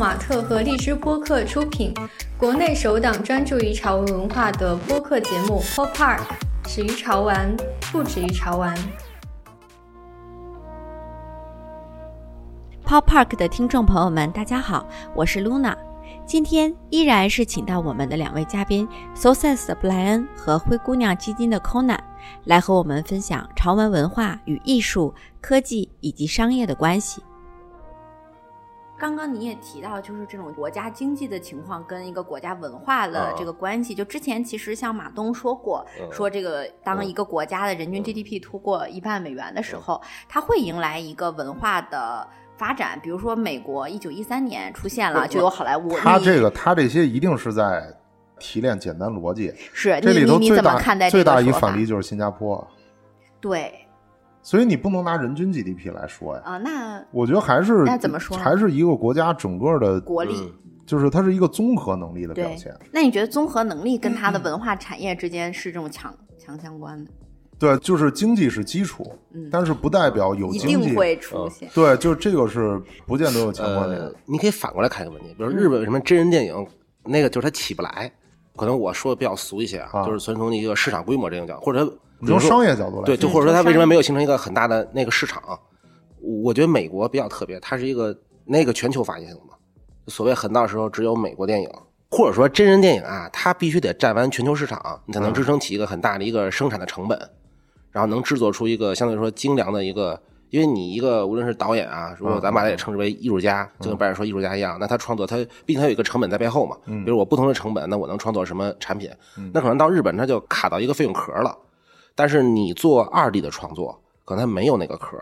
马特和荔枝播客出品，国内首档专注于潮文文化的播客节目《Pop Park》，始于潮玩，不止于潮玩。Pop Park 的听众朋友们，大家好，我是 Luna。今天依然是请到我们的两位嘉宾 So Sense 的布莱恩和灰姑娘基金的 Conan 来和我们分享潮文文化与艺术、科技以及商业的关系。刚刚你也提到，就是这种国家经济的情况跟一个国家文化的这个关系。就之前其实像马东说过，说这个当一个国家的人均 GDP 突破一万美元的时候，它会迎来一个文化的。发展，比如说美国一九一三年出现了，就有好莱坞。他这个，他这些一定是在提炼简单逻辑。是，这里头你怎么看待最大一反例就是新加坡。对。所以你不能拿人均 GDP 来说呀。啊，那我觉得还是那怎么说？还是一个国家整个的国力，就是它是一个综合能力的表现。那你觉得综合能力跟它的文化产业之间是这种强强相关的？对，就是经济是基础，但是不代表有经济会出现。对，就是这个是不见得有强关联。呃，你可以反过来看一个问题，比如日本什么真人电影，那个就是它起不来。可能我说的比较俗一些啊，就是纯从一个市场规模这种角度，或者从商业角度来，对，就或者说它为什么没有形成一个很大的那个市场？我觉得美国比较特别，它是一个那个全球发行的嘛，所谓很大时候只有美国电影。或者说真人电影啊，它必须得占完全球市场，你才能支撑起一个很大的一个生产的成本。然后能制作出一个相对来说精良的一个，因为你一个无论是导演啊，如果咱把它也称之为艺术家，就跟白人说艺术家一样，那他创作他毕竟他有一个成本在背后嘛。比如我不同的成本，那我能创作什么产品？那可能到日本他就卡到一个费用壳了。但是你做二 D 的创作，可能他没有那个壳。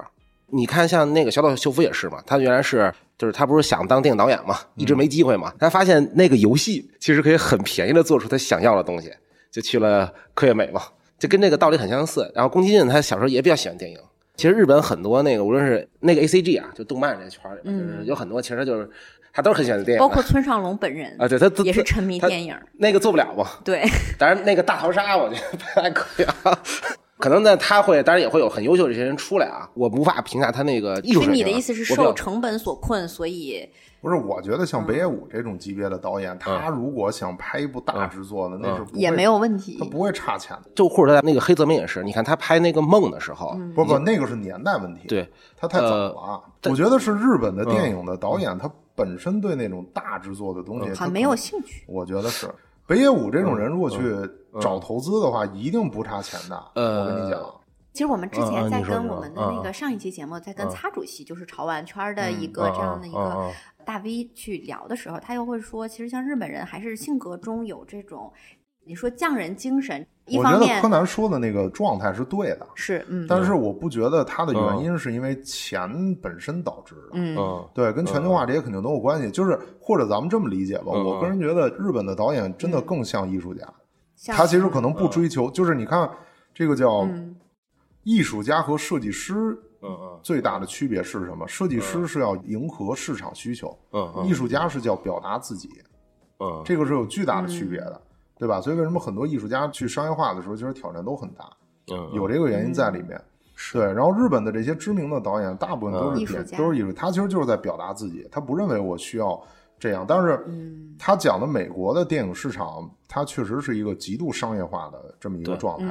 你看像那个小岛秀夫也是嘛，他原来是就是他不是想当电影导演嘛，一直没机会嘛。他发现那个游戏其实可以很便宜的做出他想要的东西，就去了科乐美嘛。就跟这个道理很相似。然后宫崎骏他小时候也比较喜欢电影。其实日本很多那个无论是那个 A C G 啊，就动漫这圈里，就是有很多其实就是他都是很喜欢电影。包括村上龙本人啊，对他也是沉迷电影。那个做不了嘛？对。当然那个大逃杀我觉得还可以啊。可能呢他会，当然也会有很优秀的这些人出来啊。我无法评价他那个艺术水平。你的意思是受成本所困，所以。不是，我觉得像北野武这种级别的导演，他如果想拍一部大制作的，那是也没有问题，他不会差钱的。就或者他那个黑泽明也是，你看他拍那个梦的时候，不不，那个是年代问题，对他太早了。我觉得是日本的电影的导演，他本身对那种大制作的东西很没有兴趣。我觉得是北野武这种人，如果去找投资的话，一定不差钱的。我跟你讲。其实我们之前在跟我们的那个上一期节目，在跟擦主席，就是潮玩圈的一个这样的一个大 V 去聊的时候，他又会说，其实像日本人还是性格中有这种，你说匠人精神。一方面，柯南说的那个状态是对的，是，嗯，但是我不觉得他的原因是因为钱本身导致的，嗯，对，跟全球化这些肯定都有关系。就是或者咱们这么理解吧，我个人觉得日本的导演真的更像艺术家，他其实可能不追求，就是你看这个叫。艺术家和设计师，嗯嗯，最大的区别是什么？设计师是要迎合市场需求，嗯嗯，艺术家是叫表达自己，嗯，这个是有巨大的区别的，对吧？所以为什么很多艺术家去商业化的时候，其实挑战都很大，嗯，有这个原因在里面。对，然后日本的这些知名的导演，大部分都是都是艺术，他其实就是在表达自己，他不认为我需要。这样，但是他讲的美国的电影市场，它确实是一个极度商业化的这么一个状态，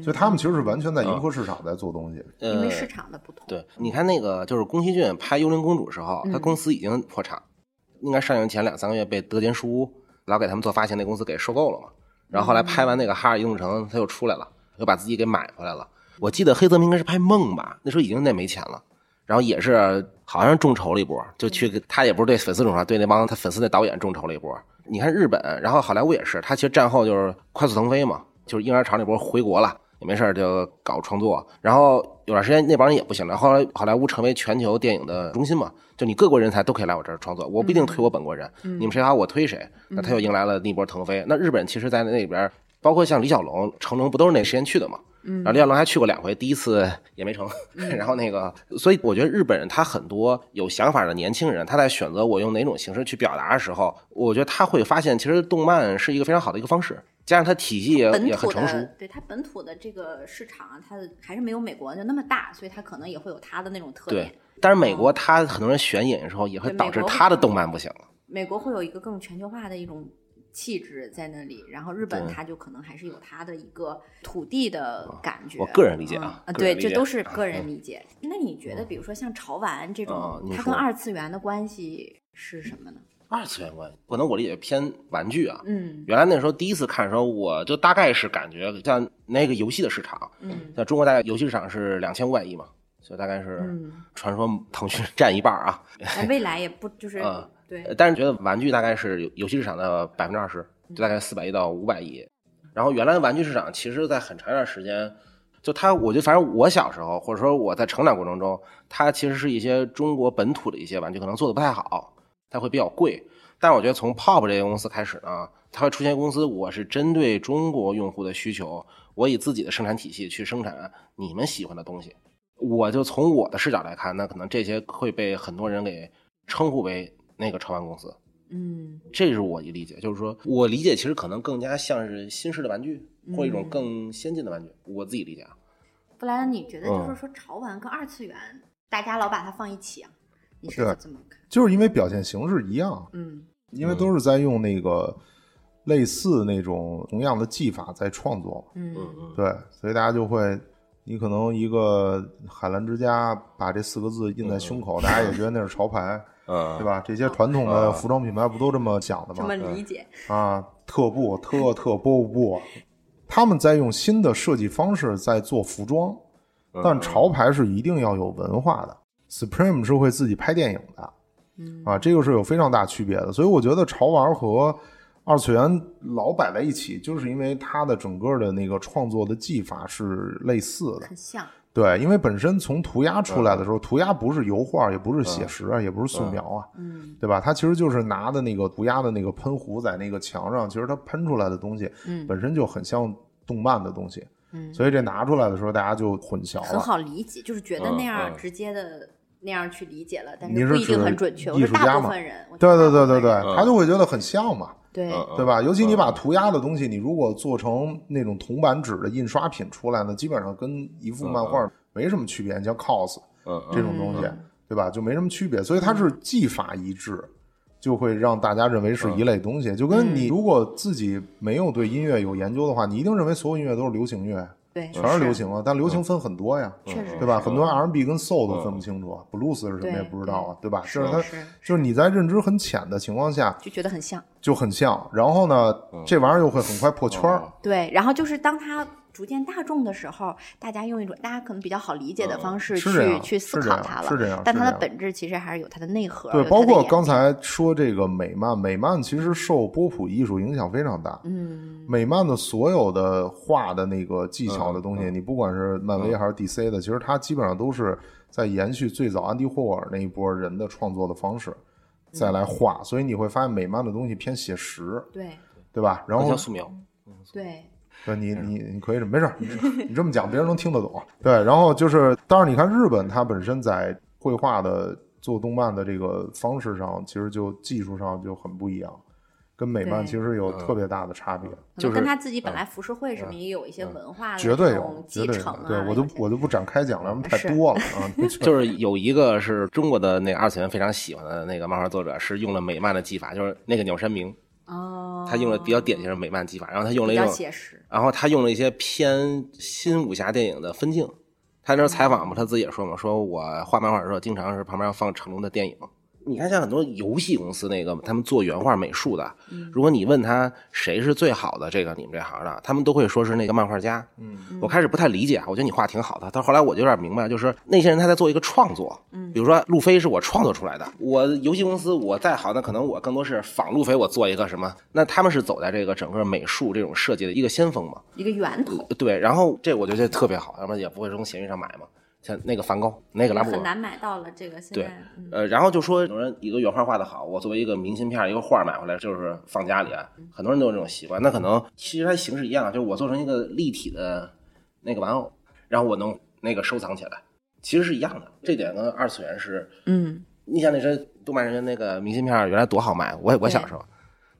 所以他们其实是完全在迎合市场在做东西，因为市场的不同。对，你看那个就是宫崎骏拍《幽灵公主》时候，他公司已经破产，应该上映前两三个月被德间书屋老给他们做发行那公司给收购了嘛，然后后来拍完那个《哈尔移动城》，他又出来了，又把自己给买回来了。我记得黑泽明应该是拍《梦》吧，那时候已经那没钱了。然后也是好像众筹了一波，就去他也不是对粉丝众筹，对那帮他粉丝的导演众筹了一波。你看日本，然后好莱坞也是，他其实战后就是快速腾飞嘛，就是婴儿潮那波回国了，也没事就搞创作。然后有段时间那帮人也不行了，后来好莱坞成为全球电影的中心嘛，就你各国人才都可以来我这儿创作，我不一定推我本国人，你们谁好我推谁，那他又迎来了那波腾飞。那日本其实在那边，包括像李小龙、成龙，不都是那时间去的嘛？然后李小龙还去过两回，第一次也没成。然后那个，所以我觉得日本人他很多有想法的年轻人，他在选择我用哪种形式去表达的时候，我觉得他会发现，其实动漫是一个非常好的一个方式，加上它体系也也很成熟。对它本土的这个市场，啊它的还是没有美国就那么大，所以它可能也会有它的那种特点。对，但是美国它很多人选演的时候，也会导致它的动漫不行了。美国会有一个更全球化的一种气质在那里，然后日本它就可能还是有它的一个土地的感觉。我个人理解啊，对，这都是个人理解。那你觉得，比如说像潮玩这种，它跟二次元的关系是什么呢？二次元关系，可能我理解偏玩具啊。嗯，原来那时候第一次看的时候，我就大概是感觉像那个游戏的市场，嗯，像中国大概游戏市场是两千五百亿嘛，所以大概是传说腾讯占一半啊。未来也不就是 嗯对，但是觉得玩具大概是游戏市场的百分之二十，就大概四百亿到五百亿。然后原来的玩具市场，其实在很长一段时间，就它，我觉得反正我小时候或者说我在成长过程中，它其实是一些中国本土的一些玩具，可能做的不太好。它会比较贵，但我觉得从 Pop 这些公司开始呢，它会出现公司，我是针对中国用户的需求，我以自己的生产体系去生产你们喜欢的东西。我就从我的视角来看，那可能这些会被很多人给称呼为那个潮玩公司。嗯，这是我一理解，就是说我理解其实可能更加像是新式的玩具，或一种更先进的玩具。我自己理解啊。布莱恩，你觉得就是说潮玩跟二次元，大家老把它放一起啊？你是怎么看？就是因为表现形式一样，嗯，因为都是在用那个类似那种同样的技法在创作，嗯嗯，对，所以大家就会，你可能一个海澜之家把这四个字印在胸口，大家也觉得那是潮牌，嗯，对吧？这些传统的服装品牌不都这么讲的吗？这么理解啊，特步、特特波布，他们在用新的设计方式在做服装，但潮牌是一定要有文化的。Supreme 是会自己拍电影的，嗯。啊，这个是有非常大区别的。所以我觉得潮玩和二次元老摆在一起，就是因为它的整个的那个创作的技法是类似的，很像。对，因为本身从涂鸦出来的时候，涂鸦不是油画，也不是写实啊，也不是素描啊，嗯，对吧？它其实就是拿的那个涂鸦的那个喷壶在那个墙上，其实它喷出来的东西，嗯，本身就很像动漫的东西，嗯，所以这拿出来的时候，大家就混淆了，很好理解，就是觉得那样直接的。那样去理解了，但是不一定很准确。艺术家嘛，对对对对对，他就会觉得很像嘛，对对吧？尤其你把涂鸦的东西，你如果做成那种铜版纸的印刷品出来呢，基本上跟一幅漫画没什么区别。你像 cos 这种东西，对吧？就没什么区别。所以它是技法一致，就会让大家认为是一类东西。就跟你如果自己没有对音乐有研究的话，你一定认为所有音乐都是流行乐。对，全是流行啊，但流行分很多呀，确实，对吧？很多 R&B 跟 Soul 都分不清楚，Blues 是什么也不知道啊，对吧？就是它，就是你在认知很浅的情况下，就觉得很像，就很像。然后呢，这玩意儿又会很快破圈儿。对，然后就是当它。逐渐大众的时候，大家用一种大家可能比较好理解的方式去去思考它了。是这样，但它的本质其实还是有它的内核。对，包括刚才说这个美漫，美漫其实受波普艺术影响非常大。嗯，美漫的所有的画的那个技巧的东西，你不管是漫威还是 DC 的，其实它基本上都是在延续最早安迪霍尔那一波人的创作的方式再来画。所以你会发现美漫的东西偏写实，对对吧？然后素描，对。对你，你你可以没事，你这么讲别人能听得懂。对，然后就是，当然你看日本，它本身在绘画的做动漫的这个方式上，其实就技术上就很不一样，跟美漫其实有特别大的差别。就是跟他自己本来浮世绘什么也有一些文化绝对有继承啊。对我就我就不展开讲了，太多了啊。就是有一个是中国的那个二次元非常喜欢的那个漫画作者，是用了美漫的技法，就是那个鸟山明。哦，他用了比较典型的美漫技法，然后他用了一种，然后他用了一些偏新武侠电影的分镜。他那时候采访嘛，他自己也说嘛，说我画漫画的时候，经常是旁边要放成龙的电影。你看，像很多游戏公司那个，他们做原画美术的，如果你问他谁是最好的这个你们这行的，他们都会说是那个漫画家。嗯，我开始不太理解，我觉得你画挺好的，但后来我就有点明白，就是那些人他在做一个创作。嗯，比如说路飞是我创作出来的，我游戏公司我再好，那可能我更多是仿路飞，我做一个什么？那他们是走在这个整个美术这种设计的一个先锋嘛，一个源头。对，然后这我觉得特别好，要不然也不会从闲鱼上买嘛。像那个梵高，那个拉布很难买到了。这个现在，对，呃，然后就说有人一个原画画的好，我作为一个明信片一个画买回来就是放家里啊，很多人都有这种习惯。那可能其实它形式一样，就是我做成一个立体的那个玩偶，然后我能那个收藏起来，其实是一样的。这点跟二次元是，嗯，你像那些动漫人那个明信片原来多好买，我我小时候，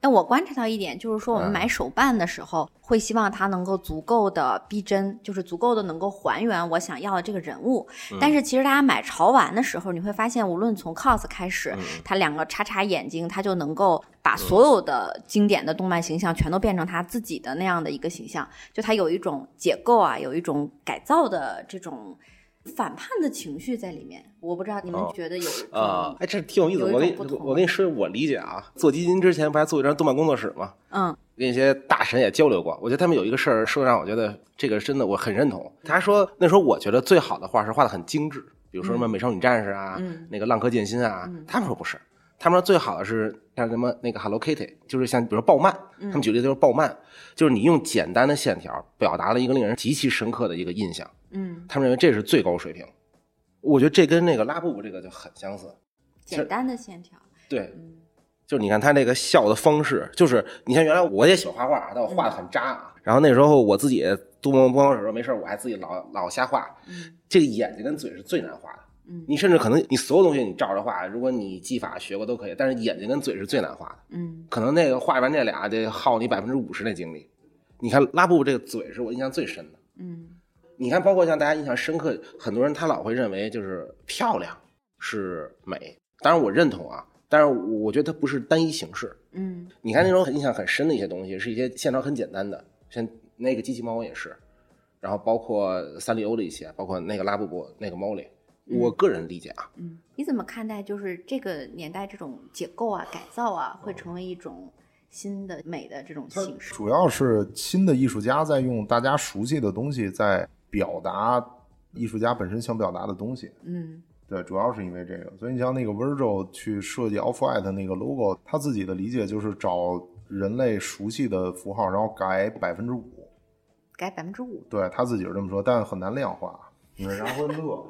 哎，我观察到一点，就是说我们买手办的时候，会希望它能够足够的逼真，就是足够的能够还原我想要的这个人物。但是其实大家买潮玩的时候，你会发现，无论从 cos 开始，它两个叉叉眼睛，它就能够把所有的经典的动漫形象全都变成他自己的那样的一个形象，就它有一种解构啊，有一种改造的这种。反叛的情绪在里面，我不知道你们觉得有啊？哎，这挺有意思。我跟你我跟你说，我理解啊。做基金之前不还做一张动漫工作室吗？嗯，跟一些大神也交流过。我觉得他们有一个事儿说让我觉得这个真的我很认同。他说那时候我觉得最好的画是画的很精致，比如说什么美少女战士啊，那个浪客剑心啊。他们说不是，他们说最好的是像什么那个 Hello Kitty，就是像比如说暴漫，他们举例就是暴漫，就是你用简单的线条表达了一个令人极其深刻的一个印象。嗯，他们认为这是最高水平，我觉得这跟那个拉布布这个就很相似，简单的线条。对，就是你看他那个笑的方式，就是你像原来我也喜欢画画，但我画的很渣啊。然后那时候我自己多摸摸手没事我还自己老老瞎画。嗯，这个眼睛跟嘴是最难画的。嗯，你甚至可能你所有东西你照着画，如果你技法学过都可以，但是眼睛跟嘴是最难画的。嗯，可能那个画完这俩得耗你百分之五十的精力。你看拉布布这个嘴是我印象最深的。嗯。你看，包括像大家印象深刻，很多人他老会认为就是漂亮是美，当然我认同啊，但是我觉得它不是单一形式。嗯，你看那种印象很深的一些东西，是一些线条很简单的，像那个机器猫也是，然后包括三丽鸥的一些，包括那个拉布布那个猫里，我个人理解啊。嗯，你怎么看待就是这个年代这种解构啊、改造啊，会成为一种新的美的这种形式？主要是新的艺术家在用大家熟悉的东西在。表达艺术家本身想表达的东西，嗯，对，主要是因为这个，所以你像那个 Virgil 去设计 Off White 那个 logo，他自己的理解就是找人类熟悉的符号，然后改百分之五，改百分之五，对他自己是这么说，但很难量化，你为啥会乐？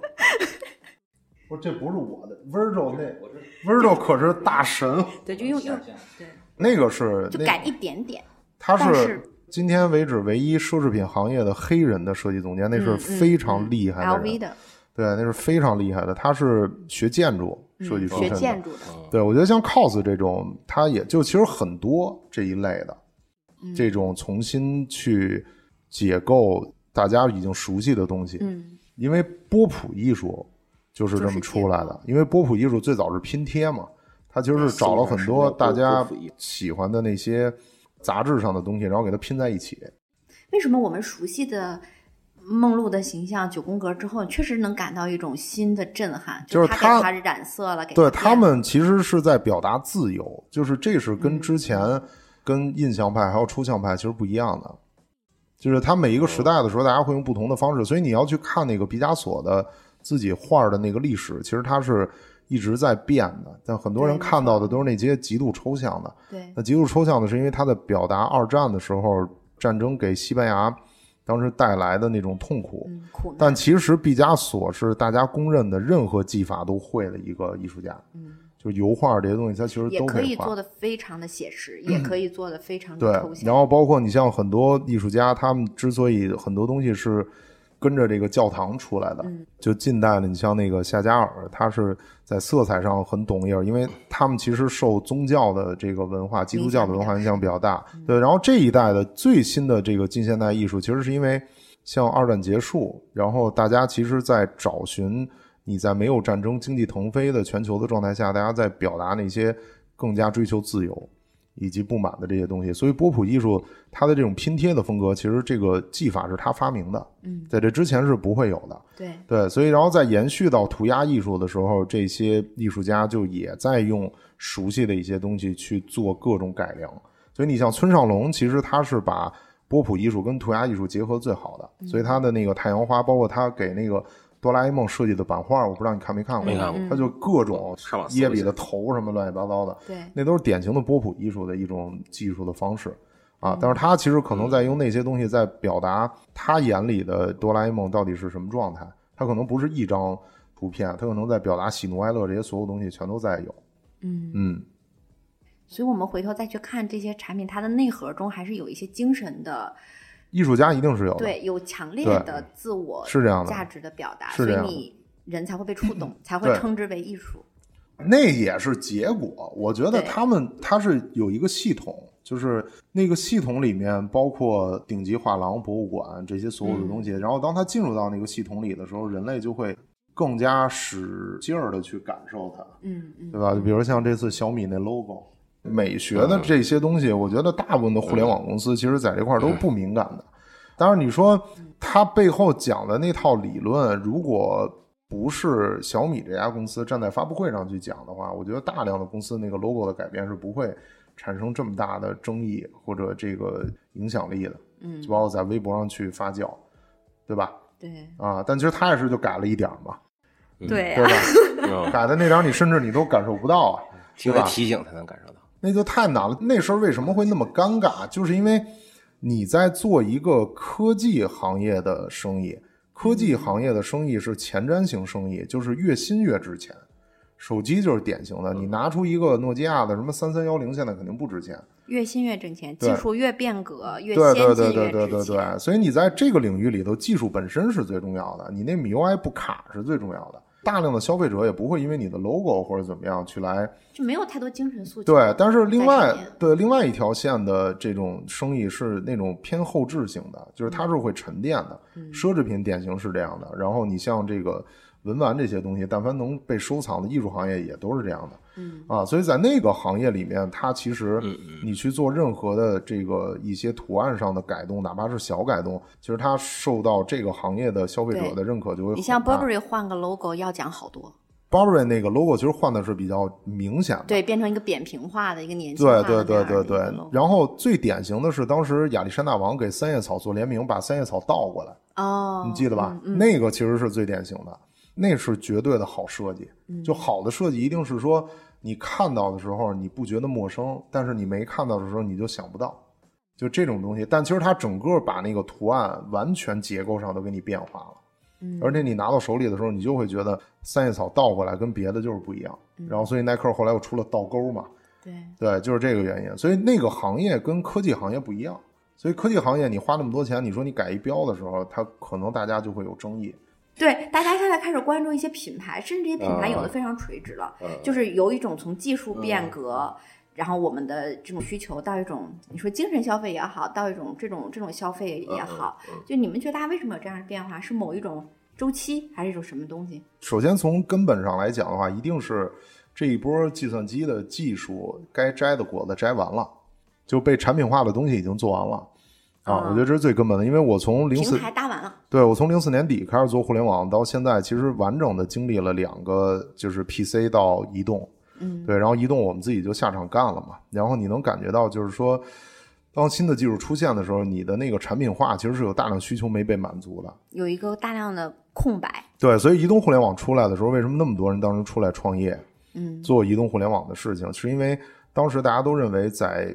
不，这不是我的 Virgil，那 Virgil 可是大神，对，就用用对，那个是就改一点点，他是。今天为止，唯一奢侈品行业的黑人的设计总监，那是非常厉害的人。对，那是非常厉害的。他是学建筑设计出身的。学建筑的。对，我觉得像 cos 这种，他也就其实很多这一类的，这种重新去解构大家已经熟悉的东西。嗯。因为波普艺术就是这么出来的。因为波普艺术最早是拼贴嘛，他其实是找了很多大家喜欢的那些。杂志上的东西，然后给它拼在一起。为什么我们熟悉的梦露的形象九宫格之后，确实能感到一种新的震撼？就是他给他染色了，对他们其实是在表达自由，就是这是跟之前跟印象派还有抽象派其实不一样的。就是他每一个时代的时候，大家会用不同的方式，所以你要去看那个毕加索的自己画的那个历史，其实他是。一直在变的，但很多人看到的都是那些极度抽象的。对，那极度抽象的是因为他在表达二战的时候战争给西班牙当时带来的那种痛苦。苦。但其实毕加索是大家公认的任何技法都会的一个艺术家。嗯，就油画这些东西，他其实都可以做的非常的写实，也可以做的非常的抽象。然后包括你像很多艺术家，他们之所以很多东西是。跟着这个教堂出来的，就近代的，你像那个夏加尔，他是在色彩上很懂一儿，因为他们其实受宗教的这个文化，基督教的文化影响比较大。对，然后这一代的最新的这个近现代艺术，其实是因为像二战结束，然后大家其实在找寻你在没有战争、经济腾飞的全球的状态下，大家在表达那些更加追求自由。以及不满的这些东西，所以波普艺术它的这种拼贴的风格，其实这个技法是他发明的。嗯，在这之前是不会有的。对对，所以然后在延续到涂鸦艺术的时候，这些艺术家就也在用熟悉的一些东西去做各种改良。所以你像村上隆，其实他是把波普艺术跟涂鸦艺术结合最好的，所以他的那个太阳花，包括他给那个。哆啦 A 梦设计的版画，我不知道你看没看过？没看过。他就各种耶比的头什么乱七八糟的，对，那都是典型的波普艺术的一种技术的方式啊。但是他其实可能在用那些东西在表达他眼里的哆啦 A 梦到底是什么状态。他可能不是一张图片，他可能在表达喜怒哀乐这些所有东西全都在有。嗯嗯。所以我们回头再去看这些产品，它的内核中还是有一些精神的。艺术家一定是有的对有强烈的自我是这样的价值的表达，所以你人才会被触动，才会称之为艺术。那也是结果。我觉得他们他是有一个系统，就是那个系统里面包括顶级画廊、博物馆这些所有的东西。然后当他进入到那个系统里的时候，人类就会更加使劲儿的去感受它，嗯嗯，对吧？就比如像这次小米那 logo，美学的这些东西，我觉得大部分的互联网公司其实在这块儿都不敏感的。当然，你说它背后讲的那套理论，如果不是小米这家公司站在发布会上去讲的话，我觉得大量的公司那个 logo 的改变是不会产生这么大的争议或者这个影响力的。嗯，就包括在微博上去发酵，对吧？对。啊，但其实他也是就改了一点嘛，对对吧？改的那点你甚至你都感受不到啊，因为提醒才能感受到。那就太难了。那时候为什么会那么尴尬？就是因为。你在做一个科技行业的生意，科技行业的生意是前瞻型生意，就是越新越值钱。手机就是典型的，你拿出一个诺基亚的什么三三幺零，现在肯定不值钱。越新越挣钱，技术越变革，越先进越值钱。对对对对对对，所以你在这个领域里头，技术本身是最重要的，你那 MIUI 不卡是最重要的。大量的消费者也不会因为你的 logo 或者怎么样去来，就没有太多精神诉求。对，但是另外对另外一条线的这种生意是那种偏后置型的，就是它是会沉淀的，奢侈品典型是这样的。然后你像这个。文玩这些东西，但凡能被收藏的艺术行业也都是这样的，嗯啊，所以在那个行业里面，它其实你去做任何的这个一些图案上的改动，哪怕是小改动，其实它受到这个行业的消费者的认可就会。你像 Burberry 换个 logo 要讲好多，Burberry 那个 logo 其实换的是比较明显的，对，变成一个扁平化的一个年轻对对对对对。然后最典型的是当时亚历山大王给三叶草做联名，把三叶草倒过来，哦，你记得吧？那个其实是最典型的。那是绝对的好设计，就好的设计一定是说你看到的时候你不觉得陌生，但是你没看到的时候你就想不到，就这种东西。但其实它整个把那个图案完全结构上都给你变化了，嗯，而且你拿到手里的时候，你就会觉得三叶草倒过来跟别的就是不一样。然后所以耐克后来又出了倒钩嘛，对对，就是这个原因。所以那个行业跟科技行业不一样，所以科技行业你花那么多钱，你说你改一标的时候，它可能大家就会有争议。对，大家现在开始关注一些品牌，甚至这些品牌有的非常垂直了，就是有一种从技术变革，然后我们的这种需求到一种你说精神消费也好，到一种这种这种消费也好，就你们觉得大家为什么有这样的变化？是某一种周期，还是一种什么东西？首先从根本上来讲的话，一定是这一波计算机的技术该摘的果子摘完了，就被产品化的东西已经做完了。啊，我觉得这是最根本的，因为我从零四平台搭完了，对我从零四年底开始做互联网，到现在其实完整的经历了两个，就是 PC 到移动，嗯，对，然后移动我们自己就下场干了嘛，然后你能感觉到就是说，当新的技术出现的时候，你的那个产品化其实是有大量需求没被满足的，有一个大量的空白，对，所以移动互联网出来的时候，为什么那么多人当时出来创业，嗯，做移动互联网的事情，是因为当时大家都认为在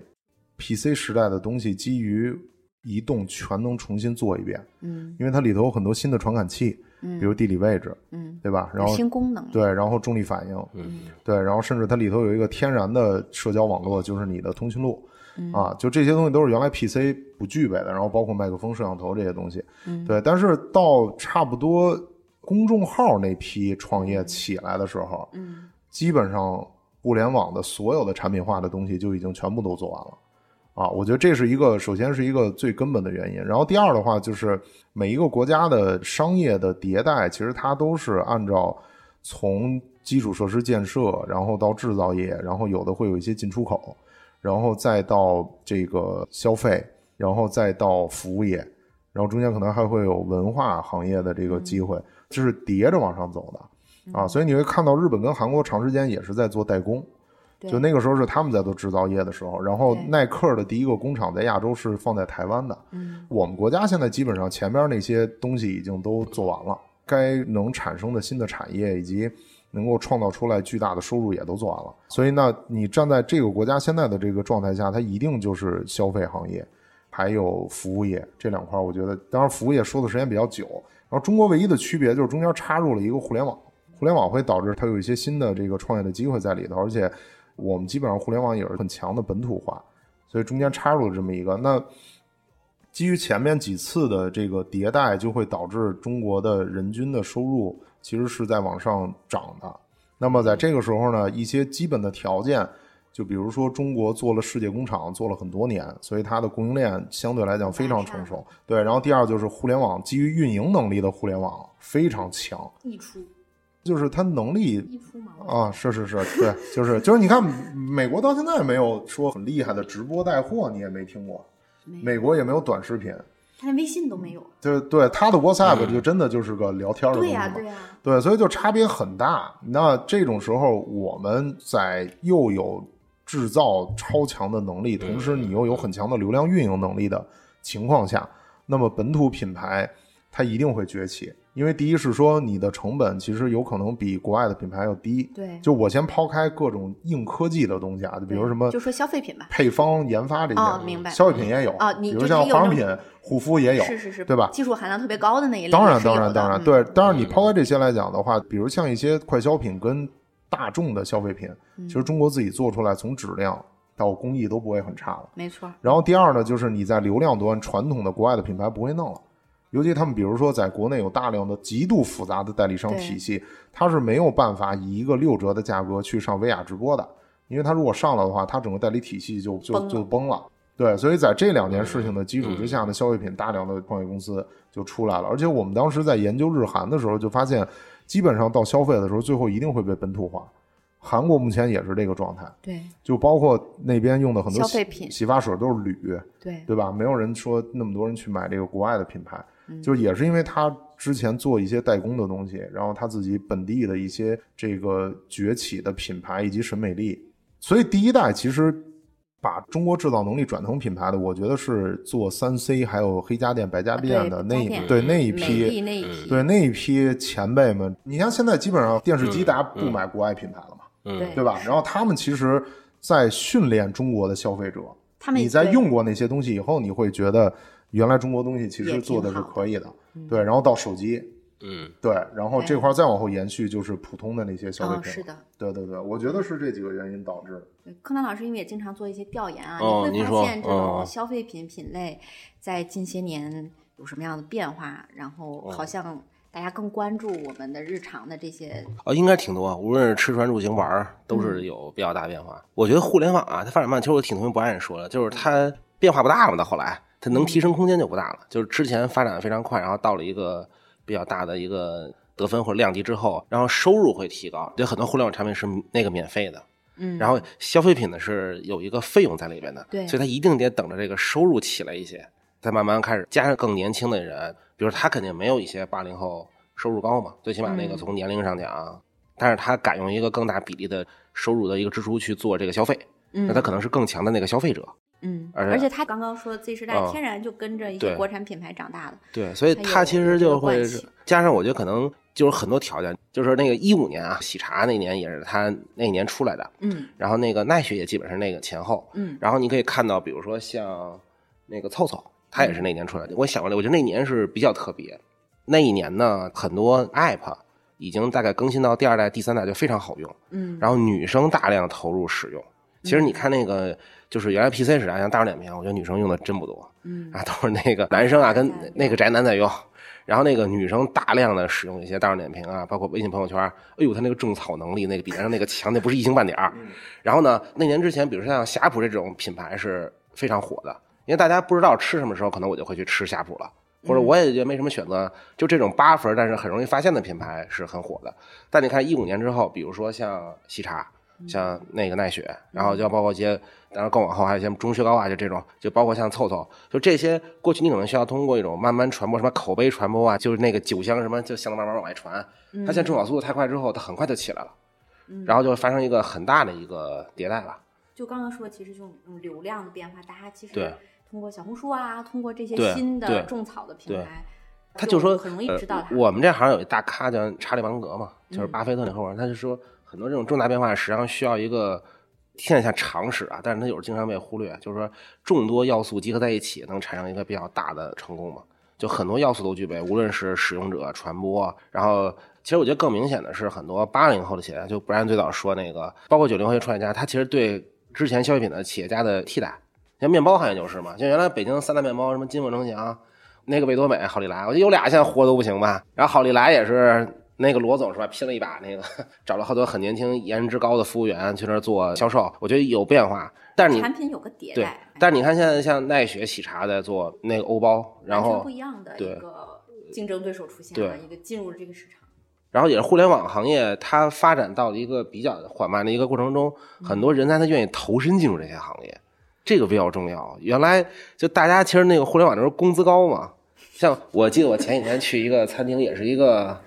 PC 时代的东西基于。移动全能重新做一遍，嗯，因为它里头有很多新的传感器，嗯，比如地理位置，嗯，对吧？然后新功能，对，然后重力反应，嗯，对，然后甚至它里头有一个天然的社交网络，就是你的通讯录，嗯。啊，就这些东西都是原来 PC 不具备的，然后包括麦克风、摄像头这些东西，嗯，对。但是到差不多公众号那批创业起来的时候，嗯，基本上互联网的所有的产品化的东西就已经全部都做完了。啊，我觉得这是一个，首先是一个最根本的原因。然后第二的话，就是每一个国家的商业的迭代，其实它都是按照从基础设施建设，然后到制造业，然后有的会有一些进出口，然后再到这个消费，然后再到服务业，然后中间可能还会有文化行业的这个机会，这是叠着往上走的啊。所以你会看到日本跟韩国长时间也是在做代工。就那个时候是他们在做制造业的时候，然后耐克的第一个工厂在亚洲是放在台湾的。嗯，我们国家现在基本上前边那些东西已经都做完了，该能产生的新的产业以及能够创造出来巨大的收入也都做完了。所以，那你站在这个国家现在的这个状态下，它一定就是消费行业，还有服务业这两块。我觉得，当然服务业说的时间比较久，然后中国唯一的区别就是中间插入了一个互联网，互联网会导致它有一些新的这个创业的机会在里头，而且。我们基本上互联网也是很强的本土化，所以中间插入了这么一个。那基于前面几次的这个迭代，就会导致中国的人均的收入其实是在往上涨的那么在这个时候呢，一些基本的条件，就比如说中国做了世界工厂，做了很多年，所以它的供应链相对来讲非常成熟。对，然后第二就是互联网基于运营能力的互联网非常强，溢出，就是他能力啊，是是是，对，就是 就是你看美国到现在没有说很厉害的直播带货，你也没听过，美国也没有短视频。他连微信都没有，对对，他的 WhatsApp 就真的就是个聊天的东西嘛，对呀，对，所以就差别很大。那这种时候，我们在又有制造超强的能力，同时你又有很强的流量运营能力的情况下，那么本土品牌它一定会崛起。因为第一是说你的成本其实有可能比国外的品牌要低，对，就我先抛开各种硬科技的东西啊，就比如什么，就说消费品吧，配方研发这些，哦，明白，消费品也有啊，比如像化妆品、护肤也有，是是是，对吧？技术含量特别高的那一类，当然当然当然，对，当然你抛开这些来讲的话，比如像一些快消品跟大众的消费品，其实中国自己做出来，从质量到工艺都不会很差了，没错。然后第二呢，就是你在流量端，传统的国外的品牌不会弄了。尤其他们，比如说，在国内有大量的极度复杂的代理商体系，他是没有办法以一个六折的价格去上薇娅直播的，因为他如果上了的话，他整个代理体系就就就崩了。对，所以在这两件事情的基础之下呢，消费品大量的创业公司就出来了。而且我们当时在研究日韩的时候，就发现，基本上到消费的时候，最后一定会被本土化。韩国目前也是这个状态，对，就包括那边用的很多消费品洗发水都是铝，对，对吧？没有人说那么多人去买这个国外的品牌。就也是因为他之前做一些代工的东西，然后他自己本地的一些这个崛起的品牌以及审美力，所以第一代其实把中国制造能力转成品牌的，我觉得是做三 C 还有黑家电、白家电的那对那一批那一批对那一批前辈们。你像现在基本上电视机大家不买国外品牌了嘛，对对吧？然后他们其实，在训练中国的消费者。他们你在用过那些东西以后，你会觉得。原来中国东西其实做的是可以的，对，然后到手机，嗯，对，然后这块再往后延续就是普通的那些消费品，是的，对对对，我觉得是这几个原因导致。柯南老师因为也经常做一些调研啊，你会发现这种消费品品类在近些年有什么样的变化，然后好像大家更关注我们的日常的这些，哦，应该挺多，无论是吃穿住行玩都是有比较大变化。我觉得互联网啊，它发展慢，其实我挺同意博爱说的，就是它变化不大嘛，到后来。它能提升空间就不大了，就是之前发展的非常快，然后到了一个比较大的一个得分或者量级之后，然后收入会提高。有很多互联网产品是那个免费的，嗯，然后消费品呢是有一个费用在里边的，对，所以它一定得等着这个收入起来一些，再慢慢开始加上更年轻的人，比如他肯定没有一些八零后收入高嘛，最起码那个从年龄上讲，但是他敢用一个更大比例的收入的一个支出去做这个消费，那他可能是更强的那个消费者。嗯，而且他刚刚说 Z 时代天然就跟着一些国产品牌长大的，对，所以他其实就会加上，我觉得可能就是很多条件，就是那个一五年啊，喜茶那年也是他那年出来的，嗯，然后那个奈雪也基本上那个前后，嗯，然后你可以看到，比如说像那个凑凑，他也是那年出来的。我想过来，我觉得那年是比较特别，那一年呢，很多 App 已经大概更新到第二代、第三代就非常好用，嗯，然后女生大量投入使用。其实你看那个。就是原来 PC 时代像大众点评，我觉得女生用的真不多，嗯啊，都是那个男生啊跟那个宅男在用，然后那个女生大量的使用一些大众点评啊，包括微信朋友圈，哎呦，他那个种草能力那个比男生那个强，那不是一星半点儿。然后呢，那年之前，比如说像霞浦这种品牌是非常火的，因为大家不知道吃什么时候，可能我就会去吃霞浦了，或者我也觉得没什么选择，就这种八分但是很容易发现的品牌是很火的。但你看一五年之后，比如说像喜茶。像那个奈雪，然后就包括一些，当然更往后还有一些中雪糕啊，就这种，就包括像凑凑，就这些过去你可能需要通过一种慢慢传播，什么口碑传播啊，就是那个酒香什么，就相当慢慢往外传。它现在种草速度太快之后，它很快就起来了，然后就发生一个很大的一个迭代了。就刚刚说，其实这种流量的变化，大家其实对通过小红书啊，通过这些新的种草的平台，他就说很容易知道它。我们这行有一大咖叫查理芒格嘛，就是巴菲特那后人，他就说。很多这种重大变化实际上需要一个听起来像常识啊，但是它有时候经常被忽略。就是说，众多要素集合在一起，能产生一个比较大的成功嘛？就很多要素都具备，无论是使用者、传播，然后其实我觉得更明显的是，很多八零后的企业家，就不然最早说那个，包括九零后创业家，他其实对之前消费品的企业家的替代，像面包行业就是嘛，像原来北京三大面包，什么金凤、成祥，那个味多美、好利来，我觉得有俩现在活都不行吧。然后好利来也是。那个罗总是吧，拼了一把，那个找了好多很年轻、颜值高的服务员去那儿做销售，我觉得有变化。但是你产品有个迭代，但是你看现在像奈雪喜茶在做那个欧包，然后不一样的一个竞争对手出现了，一个进入了这个市场。然后也是互联网行业，它发展到了一个比较缓慢的一个过程中，很多人才他愿意投身进入这些行业，这个比较重要。原来就大家其实那个互联网的时候工资高嘛，像我记得我前几天去一个餐厅，也是一个。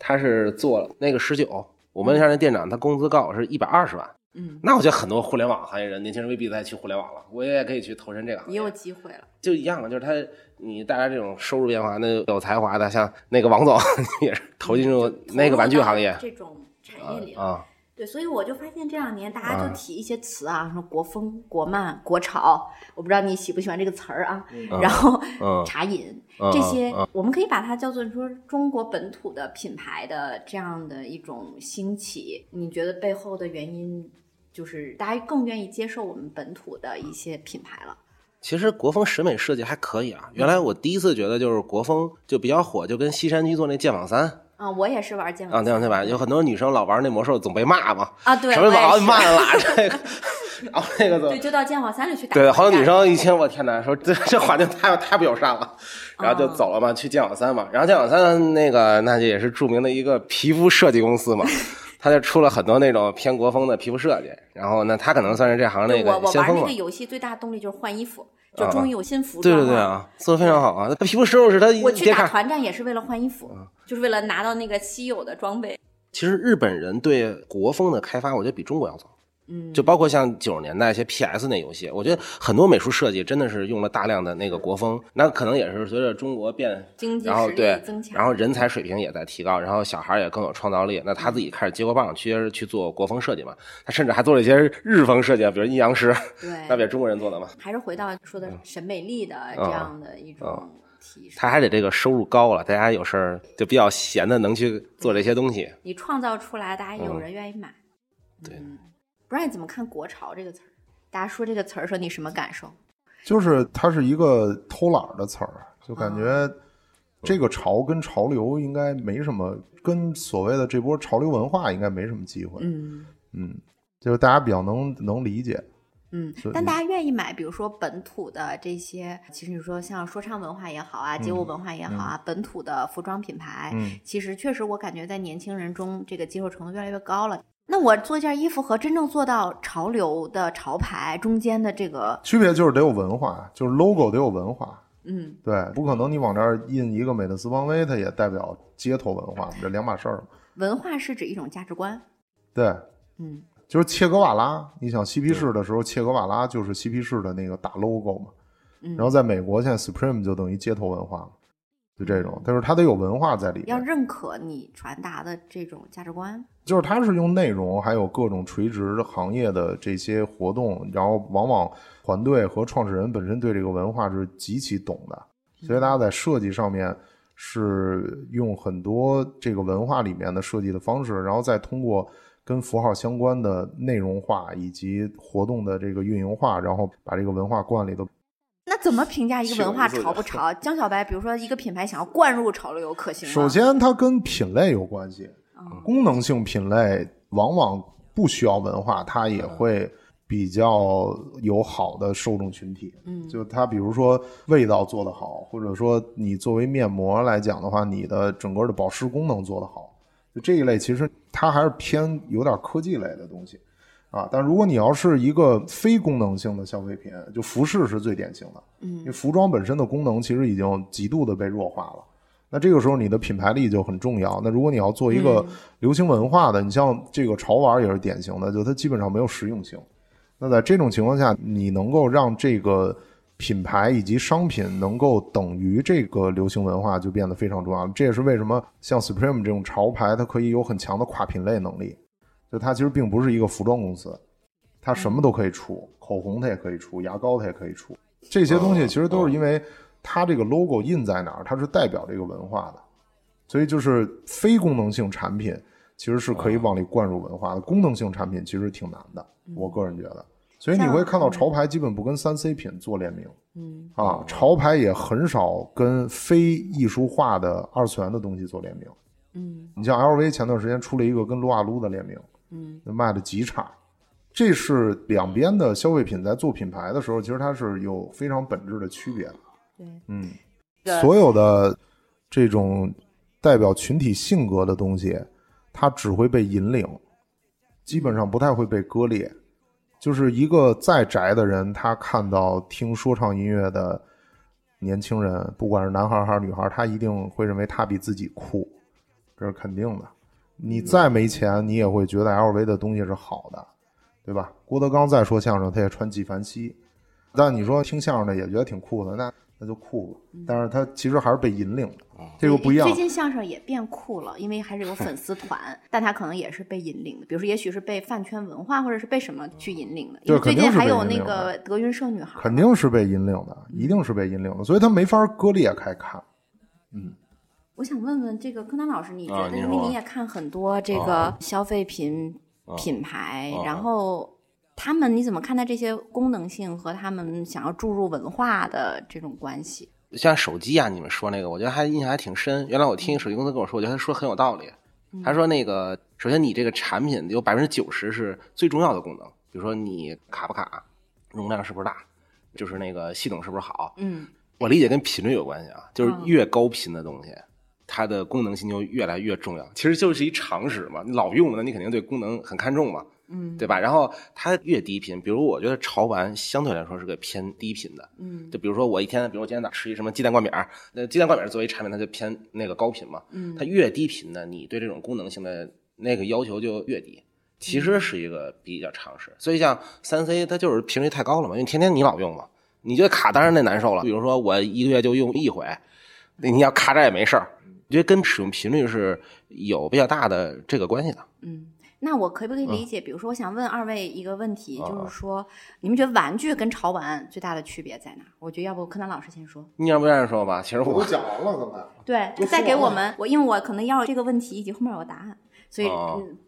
他是做那个十九，我问一下那店长，他工资高是一百二十万。嗯，那我觉得很多互联网行业人，年轻人未必再去互联网了，我也可以去投身这个行业，也有机会了。就一样了，就是他你带来这种收入变化，那有才华的，像那个王总 也是投进入那个玩具行业这种产业里啊。对，所以我就发现这两年大家就提一些词啊，什么国风、国漫、国潮，我不知道你喜不喜欢这个词儿啊。然后茶饮这些，我们可以把它叫做说中国本土的品牌的这样的一种兴起。你觉得背后的原因就是大家更愿意接受我们本土的一些品牌了？其实国风审美设计还可以啊。原来我第一次觉得就是国风就比较火，就跟西山居做那剑网三。啊，我也是玩剑网啊，剑网对吧？有很多女生老玩那魔兽，总被骂嘛。啊，对，什么老骂了这个，然后那个对，就到剑网三里去打。对，好多女生一听，我天哪，说这这环境太太不友善了，然后就走了嘛，去剑网三嘛。然后剑网三那个，那就也是著名的一个皮肤设计公司嘛，他就出了很多那种偏国风的皮肤设计。然后呢他可能算是这行那个先锋我玩那个游戏最大动力就是换衣服。就终于有新服装对对对啊，做的非常好啊！他皮肤收拾是他。我去打团战也是为了换衣服，就是为了拿到那个稀有的装备。其实日本人对国风的开发，我觉得比中国要早。嗯，就包括像九十年代一些 PS 那游戏，我觉得很多美术设计真的是用了大量的那个国风，那可能也是随着中国变，然后对，然后人才水平也在提高，然后小孩也更有创造力，那他自己开始接过棒，去去做国风设计嘛。他甚至还做了一些日风设计，比如阴阳师，对，那不也中国人做的吗？还是回到说的审美力的这样的一种提升。他还得这个收入高了，大家有事儿就比较闲的能去做这些东西。你创造出来，大家有人愿意买。对。不知道你怎么看“国潮”这个词儿？大家说这个词儿，说你什么感受？就是它是一个偷懒的词儿，就感觉这个潮跟潮流应该没什么，跟所谓的这波潮流文化应该没什么机会。嗯嗯，就是大家比较能能理解。嗯，但大家愿意买，比如说本土的这些，其实你说像说唱文化也好啊，街舞文化也好啊，本土的服装品牌，其实确实我感觉在年轻人中这个接受程度越来越高了。那我做一件衣服和真正做到潮流的潮牌中间的这个区别就是得有文化，就是 logo 得有文化。嗯，对，不可能你往这儿印一个美特斯邦威，它也代表街头文化，这两码事儿。文化是指一种价值观。对，嗯，就是切格瓦拉，你想嬉皮士的时候，切格瓦拉就是嬉皮士的那个大 logo 嘛。然后在美国，现在 Supreme 就等于街头文化嘛。就这种，但是它得有文化在里面，要认可你传达的这种价值观。就是它是用内容，还有各种垂直行业的这些活动，然后往往团队和创始人本身对这个文化是极其懂的，所以大家在设计上面是用很多这个文化里面的设计的方式，然后再通过跟符号相关的内容化以及活动的这个运营化，然后把这个文化灌里头。那怎么评价一个文化潮不潮？江小白，比如说一个品牌想要灌入潮流，可行吗？首先，它跟品类有关系，功能性品类往往不需要文化，它也会比较有好的受众群体。嗯，就它，比如说味道做得好，或者说你作为面膜来讲的话，你的整个的保湿功能做得好，就这一类其实它还是偏有点科技类的东西。啊，但如果你要是一个非功能性的消费品，就服饰是最典型的，嗯，因为服装本身的功能其实已经极度的被弱化了。那这个时候你的品牌力就很重要。那如果你要做一个流行文化的，你像这个潮玩也是典型的，就它基本上没有实用性。那在这种情况下，你能够让这个品牌以及商品能够等于这个流行文化，就变得非常重要。这也是为什么像 Supreme 这种潮牌，它可以有很强的跨品类能力。就它其实并不是一个服装公司，它什么都可以出，口红它也可以出，牙膏它也可以出，这些东西其实都是因为它这个 logo 印在哪儿，它是代表这个文化的，所以就是非功能性产品其实是可以往里灌入文化的，功能性产品其实挺难的，我个人觉得，所以你会看到潮牌基本不跟三 C 品做联名，嗯。啊，潮牌也很少跟非艺术化的二次元的东西做联名。嗯，你像 LV 前段时间出了一个跟撸啊撸的联名，嗯，卖的极差。这是两边的消费品在做品牌的时候，其实它是有非常本质的区别的。对，嗯，所有的这种代表群体性格的东西，它只会被引领，基本上不太会被割裂。就是一个再宅的人，他看到听说唱音乐的年轻人，不管是男孩还是女孩，他一定会认为他比自己酷，这是肯定的。你再没钱，你也会觉得 LV 的东西是好的。对吧？郭德纲再说相声，他也穿纪梵希，但你说听相声的也觉得挺酷的，那那就酷了。但是他其实还是被引领的，这个不一样。最近相声也变酷了，因为还是有粉丝团，但他可能也是被引领的。比如说，也许是被饭圈文化，或者是被什么去引领的。因为最近还有那个德云社女孩，肯定是被引领的，一定是被引领的，所以他没法割裂开看。嗯，我想问问这个柯南老师，你觉得？因为你也看很多这个消费品。品牌，然后他们你怎么看待这些功能性和他们想要注入文化的这种关系？像手机啊，你们说那个，我觉得还印象还挺深。原来我听手机公司跟我说，我觉得他说很有道理。他说那个，首先你这个产品有百分之九十是最重要的功能，比如说你卡不卡，容量是不是大，就是那个系统是不是好。嗯，我理解跟频率有关系啊，就是越高频的东西。它的功能性就越来越重要，其实就是一常识嘛。你老用了，你肯定对功能很看重嘛，嗯，对吧？然后它越低频，比如我觉得潮玩相对来说是个偏低频的，嗯，就比如说我一天，比如我今天早吃一什么鸡蛋灌饼，那鸡蛋灌饼作为产品，它就偏那个高频嘛，嗯，它越低频的，你对这种功能性的那个要求就越低，其实是一个比较常识。所以像三 C，它就是频率太高了嘛，因为天天你老用嘛，你觉得卡当然那难受了。比如说我一个月就用一回，你要卡着也没事儿。我觉得跟使用频率是有比较大的这个关系的。嗯，那我可不可以理解？比如说，我想问二位一个问题，就是说，你们觉得玩具跟潮玩最大的区别在哪？我觉得要不柯南老师先说。你要不愿意说吧？其实我都讲完了，刚才。对，再给我们我，因为我可能要这个问题以及后面有个答案，所以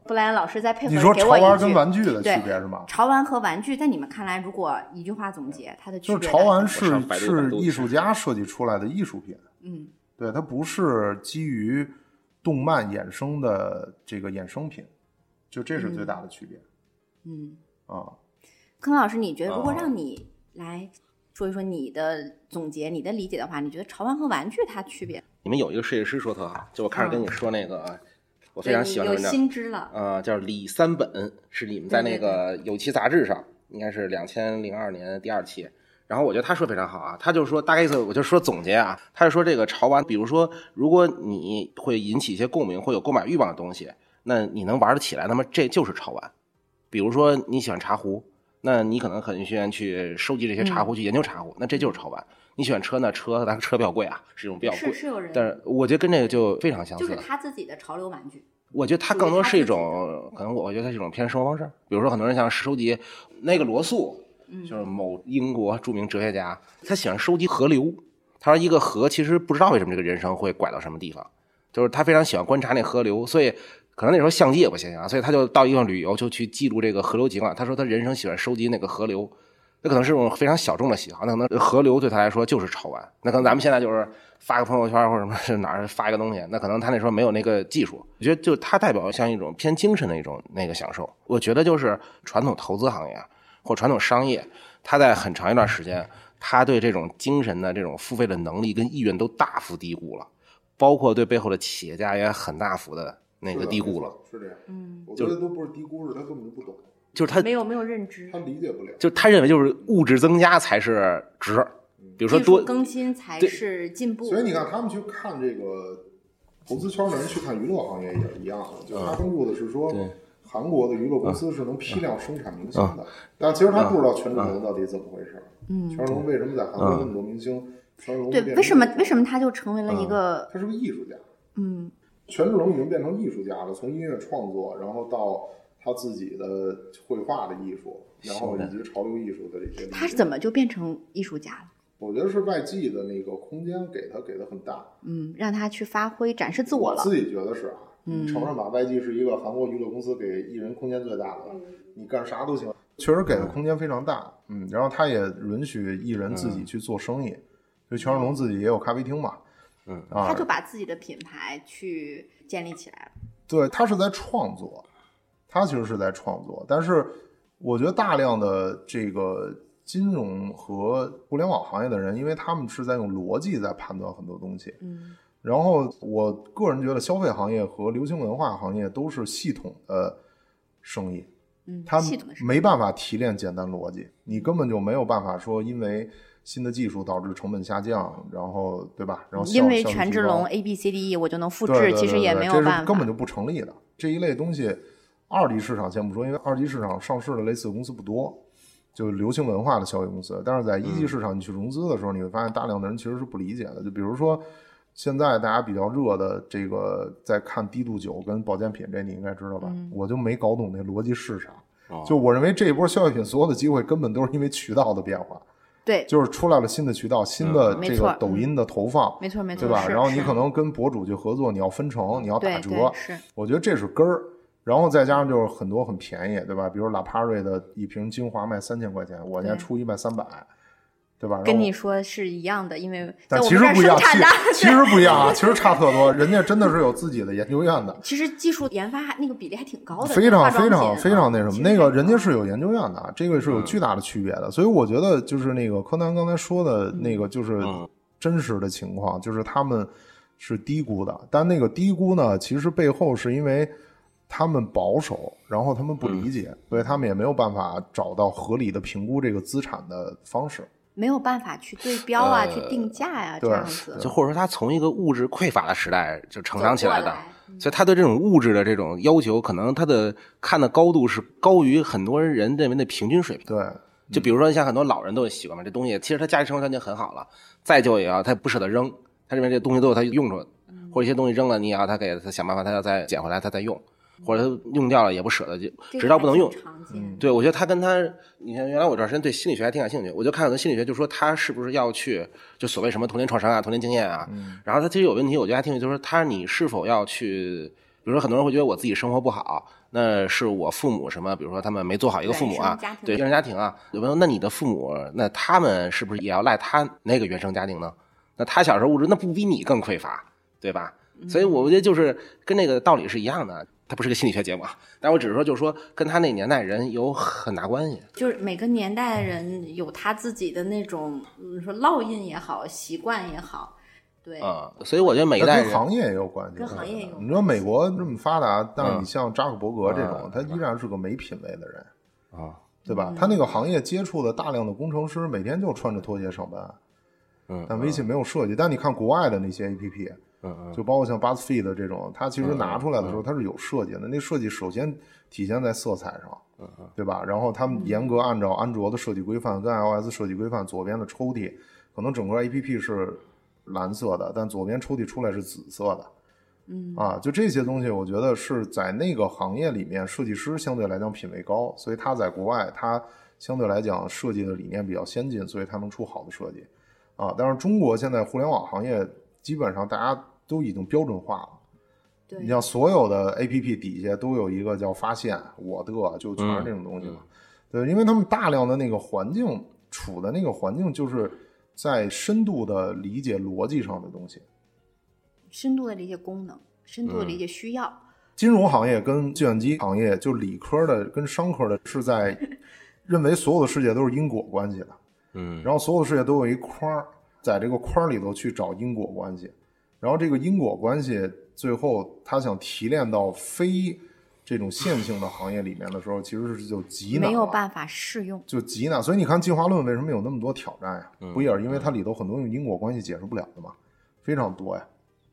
布莱恩老师再配合给我一句。你说潮玩跟玩具的区别是吗？潮玩和玩具在你们看来，如果一句话总结它的区别，就是潮玩是是艺术家设计出来的艺术品。嗯。对，它不是基于动漫衍生的这个衍生品，就这是最大的区别。嗯啊，康老师，你觉得如果让你来说一说你的总结、你的理解的话，你觉得潮玩和玩具它区别？你们有一个设计师说特好，就我开始跟你说那个，我非常喜欢有新知了啊，叫李三本，是你们在那个有期杂志上，应该是两千零二年第二期。然后我觉得他说非常好啊，他就说大概意思，我就说总结啊，他就说这个潮玩，比如说如果你会引起一些共鸣，会有购买欲望的东西，那你能玩得起来，那么这就是潮玩。比如说你喜欢茶壶，那你可能很喜欢去收集这些茶壶，去研究茶壶，那这就是潮玩。你喜欢车呢，车但是车比较贵啊，是一种比较贵，是有人，但是我觉得跟这个就非常相似，就是他自己的潮流玩具。我觉得他更多是一种，可能我觉得他是一种偏生活方式。比如说很多人像收集那个罗素。就是某英国著名哲学家，他喜欢收集河流。他说，一个河其实不知道为什么这个人生会拐到什么地方，就是他非常喜欢观察那河流，所以可能那时候相机也不行啊，所以他就到一个旅游就去记录这个河流景观。他说他人生喜欢收集那个河流，那可能是种非常小众的喜好。那可能河流对他来说就是潮玩。那可能咱们现在就是发个朋友圈或者什么哪儿发一个东西，那可能他那时候没有那个技术。我觉得就他代表像一种偏精神的一种那个享受。我觉得就是传统投资行业。或传统商业，他在很长一段时间，他对这种精神的这种付费的能力跟意愿都大幅低估了，包括对背后的企业家也很大幅的那个低估了。是这样，嗯，我觉得都不是低估，是他根本就不懂，就是他没有没有认知，他理解不了，就他认为就是物质增加才是值，比如说多更新才是进步。所以你看，他们去看这个投资圈的人去看娱乐行业也是一样的，就他关注的是说。韩国的娱乐公司是能批量生产明星的，但其实他不知道权志龙到底怎么回事。嗯，权志龙为什么在韩国那么多明星？权志龙对，为什么为什么他就成为了一个？他是个艺术家。嗯，权志龙已经变成艺术家了，从音乐创作，然后到他自己的绘画的艺术，然后以及潮流艺术的这些。他是怎么就变成艺术家了？我觉得是外界的那个空间给他给的很大。嗯，让他去发挥展示自我了。我自己觉得是啊。你承认吧？YG 是一个韩国娱乐公司，给艺人空间最大的，你干啥都行，确实给的空间非常大。嗯，然后他也允许艺人自己去做生意，就权志龙自己也有咖啡厅嘛。嗯，他就把自己的品牌去建立起来了。对他是在创作，他其实是在创作，但是我觉得大量的这个金融和互联网行业的人，因为他们是在用逻辑在判断很多东西，嗯，然后我个人觉得消费行业和流行文化行业都是系统的生意，嗯，他系统的没办法提炼简单逻辑，你根本就没有办法说因为。新的技术导致成本下降，然后对吧？然后因为权志龙 A B C D E 我就能复制，其实也没有办法，根本就不成立的这一类东西。二级市场先不说，因为二级市场上市的类似的公司不多，就流行文化的消费公司。但是在一级市场，你去融资的时候，你会发现大量的人其实是不理解的。就比如说现在大家比较热的这个，在看低度酒跟保健品，这你应该知道吧？我就没搞懂那逻辑是啥。就我认为这一波消费品所有的机会，根本都是因为渠道的变化。对，就是出来了新的渠道，新的这个抖音的投放，没错没错，对吧？然后你可能跟博主去合作，你要分成，你要打折，是，我觉得这是根儿。然后再加上就是很多很便宜，对吧？比如拉帕瑞的一瓶精华卖三千块钱，我家出一卖三百。对吧？跟你说是一样的，因为但其实不一样，其实不一样啊，其实差特多。人家真的是有自己的研究院的。其实技术研发还那个比例还挺高的，非常非常非常那什么。那个人家是有研究院的，这个是有巨大的区别的。所以我觉得就是那个柯南刚才说的那个就是真实的情况，就是他们是低估的。但那个低估呢，其实背后是因为他们保守，然后他们不理解，所以他们也没有办法找到合理的评估这个资产的方式。没有办法去对标啊，去定价呀，这样子。就或者说，他从一个物质匮乏的时代就成长起来的，所以他对这种物质的这种要求，可能他的看的高度是高于很多人认为的平均水平。对，就比如说像很多老人都有习惯嘛，这东西其实他家里生活条件很好了，再旧也要他不舍得扔，他认为这东西都有他用处，或者一些东西扔了，你也要他给他想办法，他要再捡回来，他再用。或者他用掉了也不舍得，就直到不能用。对，我觉得他跟他，你看，原来我这段时间对心理学还挺感兴趣，我就看很多心理学，就说他是不是要去，就所谓什么童年创伤啊、童年经验啊。然后他其实有问题，我觉得还挺有，就是说他你是否要去，比如说很多人会觉得我自己生活不好，那是我父母什么，比如说他们没做好一个父母啊，对原生家庭啊。有朋友，那你的父母，那他们是不是也要赖他那个原生家庭呢？那他小时候物质那不比你更匮乏，对吧？所以我觉得就是跟那个道理是一样的。它不是个心理学节目，但我只是说，就是说跟他那年代人有很大关系。就是每个年代人有他自己的那种，你说烙印也好，习惯也好，对啊。所以我觉得每一代跟行业也有关系，跟行业有。你说美国这么发达，但是你像扎克伯格这种，他依然是个没品位的人啊，对吧？他那个行业接触的大量的工程师，每天就穿着拖鞋上班，嗯，但微信没有设计。但你看国外的那些 A P P。嗯嗯，就包括像 BuzzFeed 这种，它其实拿出来的时候，它是有设计的。那设计首先体现在色彩上，嗯嗯，对吧？然后他们严格按照安卓的设计规范跟 iOS 设计规范，左边的抽屉可能整个 APP 是蓝色的，但左边抽屉出来是紫色的。嗯啊，就这些东西，我觉得是在那个行业里面，设计师相对来讲品位高，所以他在国外他相对来讲设计的理念比较先进，所以他能出好的设计。啊，但是中国现在互联网行业基本上大家。都已经标准化了，对，你像所有的 A P P 底下都有一个叫发现我的，就全是这种东西嘛。对，因为他们大量的那个环境处的那个环境，就是在深度的理解逻辑上的东西，深度的理解功能，深度的理解需要。金融行业跟计算机行业，就理科的跟商科的，是在认为所有的世界都是因果关系的，嗯，然后所有的世界都有一框，在这个框里头去找因果关系。然后这个因果关系，最后他想提炼到非这种线性的行业里面的时候，其实是就极难，没有办法适用，就极难。所以你看进化论为什么有那么多挑战呀？不也是因为它里头很多用因果关系解释不了的嘛，非常多呀，